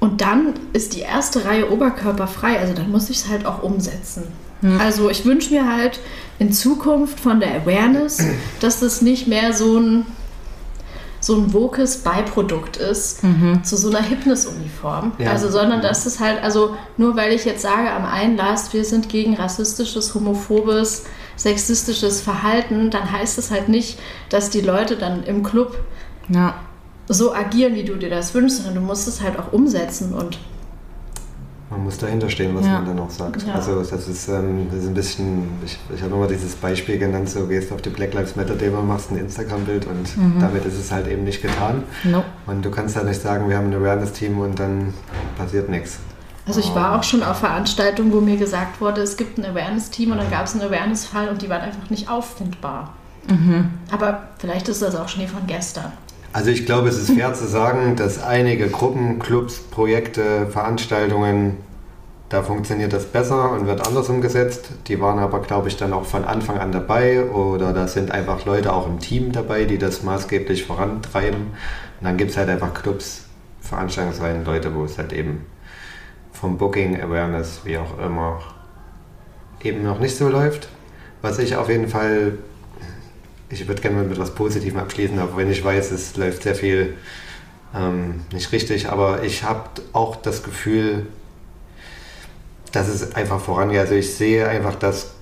Und dann ist die erste Reihe oberkörperfrei, also dann muss ich es halt auch umsetzen. Hm. Also ich wünsche mir halt in Zukunft von der Awareness, dass das nicht mehr so ein so ein wokes Beiprodukt ist mhm. zu so einer Hypnis-Uniform. Ja. Also, sondern dass es halt, also nur weil ich jetzt sage am Einlass, wir sind gegen rassistisches, homophobes, sexistisches Verhalten, dann heißt es halt nicht, dass die Leute dann im Club ja. So agieren, wie du dir das wünschst, sondern du musst es halt auch umsetzen und
man muss dahinter stehen, was ja. man dann auch sagt. Ja. Also das ist, ähm, das ist ein bisschen, ich, ich habe immer dieses Beispiel genannt, so gehst auf die Black Lives Matter Demo, machst ein Instagram-Bild und mhm. damit ist es halt eben nicht getan. No. Und du kannst ja nicht sagen, wir haben ein Awareness-Team und dann passiert nichts.
Also ich war auch schon auf Veranstaltungen, wo mir gesagt wurde, es gibt ein Awareness-Team und dann gab es einen Awareness-Fall und die waren einfach nicht auffindbar. Mhm. Aber vielleicht ist das auch Schnee von gestern.
Also ich glaube, es ist fair zu sagen, dass einige Gruppen, Clubs, Projekte, Veranstaltungen, da funktioniert das besser und wird anders umgesetzt. Die waren aber, glaube ich, dann auch von Anfang an dabei oder da sind einfach Leute auch im Team dabei, die das maßgeblich vorantreiben. Und dann gibt es halt einfach Clubs, Veranstaltungsreihen, Leute, wo es halt eben vom Booking, Awareness, wie auch immer, eben noch nicht so läuft. Was ich auf jeden Fall ich würde gerne mit etwas Positivem abschließen, auch wenn ich weiß, es läuft sehr viel ähm, nicht richtig, aber ich habe auch das Gefühl, dass es einfach vorangeht. Also ich sehe einfach, dass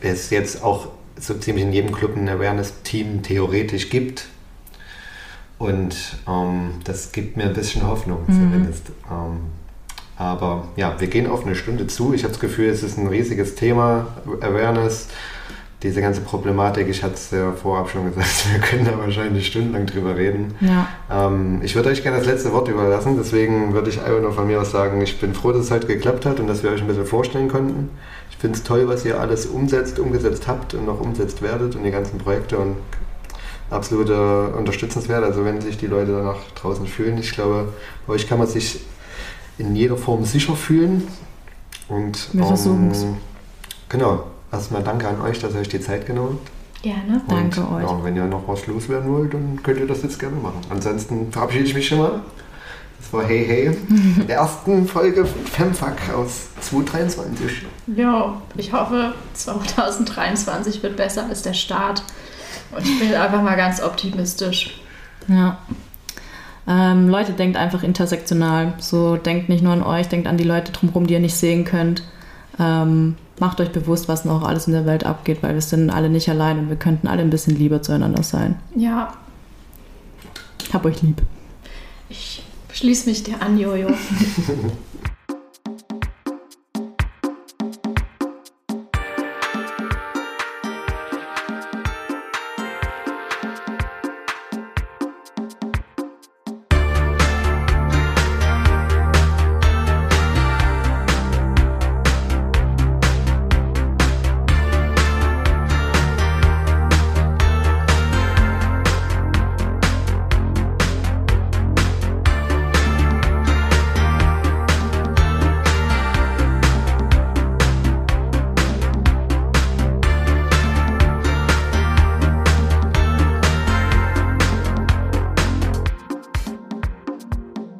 es jetzt auch so ziemlich in jedem Club ein Awareness-Team theoretisch gibt. Und ähm, das gibt mir ein bisschen Hoffnung mhm. zumindest. Ähm, aber ja, wir gehen auf eine Stunde zu. Ich habe das Gefühl, es ist ein riesiges Thema, Awareness diese ganze Problematik, ich hatte es ja vorab schon gesagt, wir können da wahrscheinlich stundenlang drüber reden. Ja. Ähm, ich würde euch gerne das letzte Wort überlassen, deswegen würde ich einfach nur von mir aus sagen, ich bin froh, dass es heute geklappt hat und dass wir euch ein bisschen vorstellen konnten. Ich finde es toll, was ihr alles umsetzt, umgesetzt habt und noch umsetzt werdet und die ganzen Projekte und absolut unterstützenswert. Also wenn sich die Leute danach draußen fühlen, ich glaube, bei euch kann man sich in jeder Form sicher fühlen. Und,
wir versuchen es.
Ähm, genau, Erstmal danke an euch, dass ihr euch die Zeit genommen habt.
Gerne.
Und,
danke euch.
Ja, wenn ihr noch was loswerden wollt, dann könnt ihr das jetzt gerne machen. Ansonsten verabschiede ich mich schon mal. Das war Hey Hey, der ersten Folge von Femfuck aus 2023.
Ja, ich hoffe, 2023 wird besser als der Start. Und ich bin einfach mal ganz optimistisch.
Ja. Ähm, Leute, denkt einfach intersektional. So, denkt nicht nur an euch, denkt an die Leute drumherum, die ihr nicht sehen könnt. Ähm, macht euch bewusst, was noch alles in der Welt abgeht, weil wir sind alle nicht allein und wir könnten alle ein bisschen lieber zueinander sein.
Ja.
Hab euch lieb.
Ich schließe mich dir an, Jojo.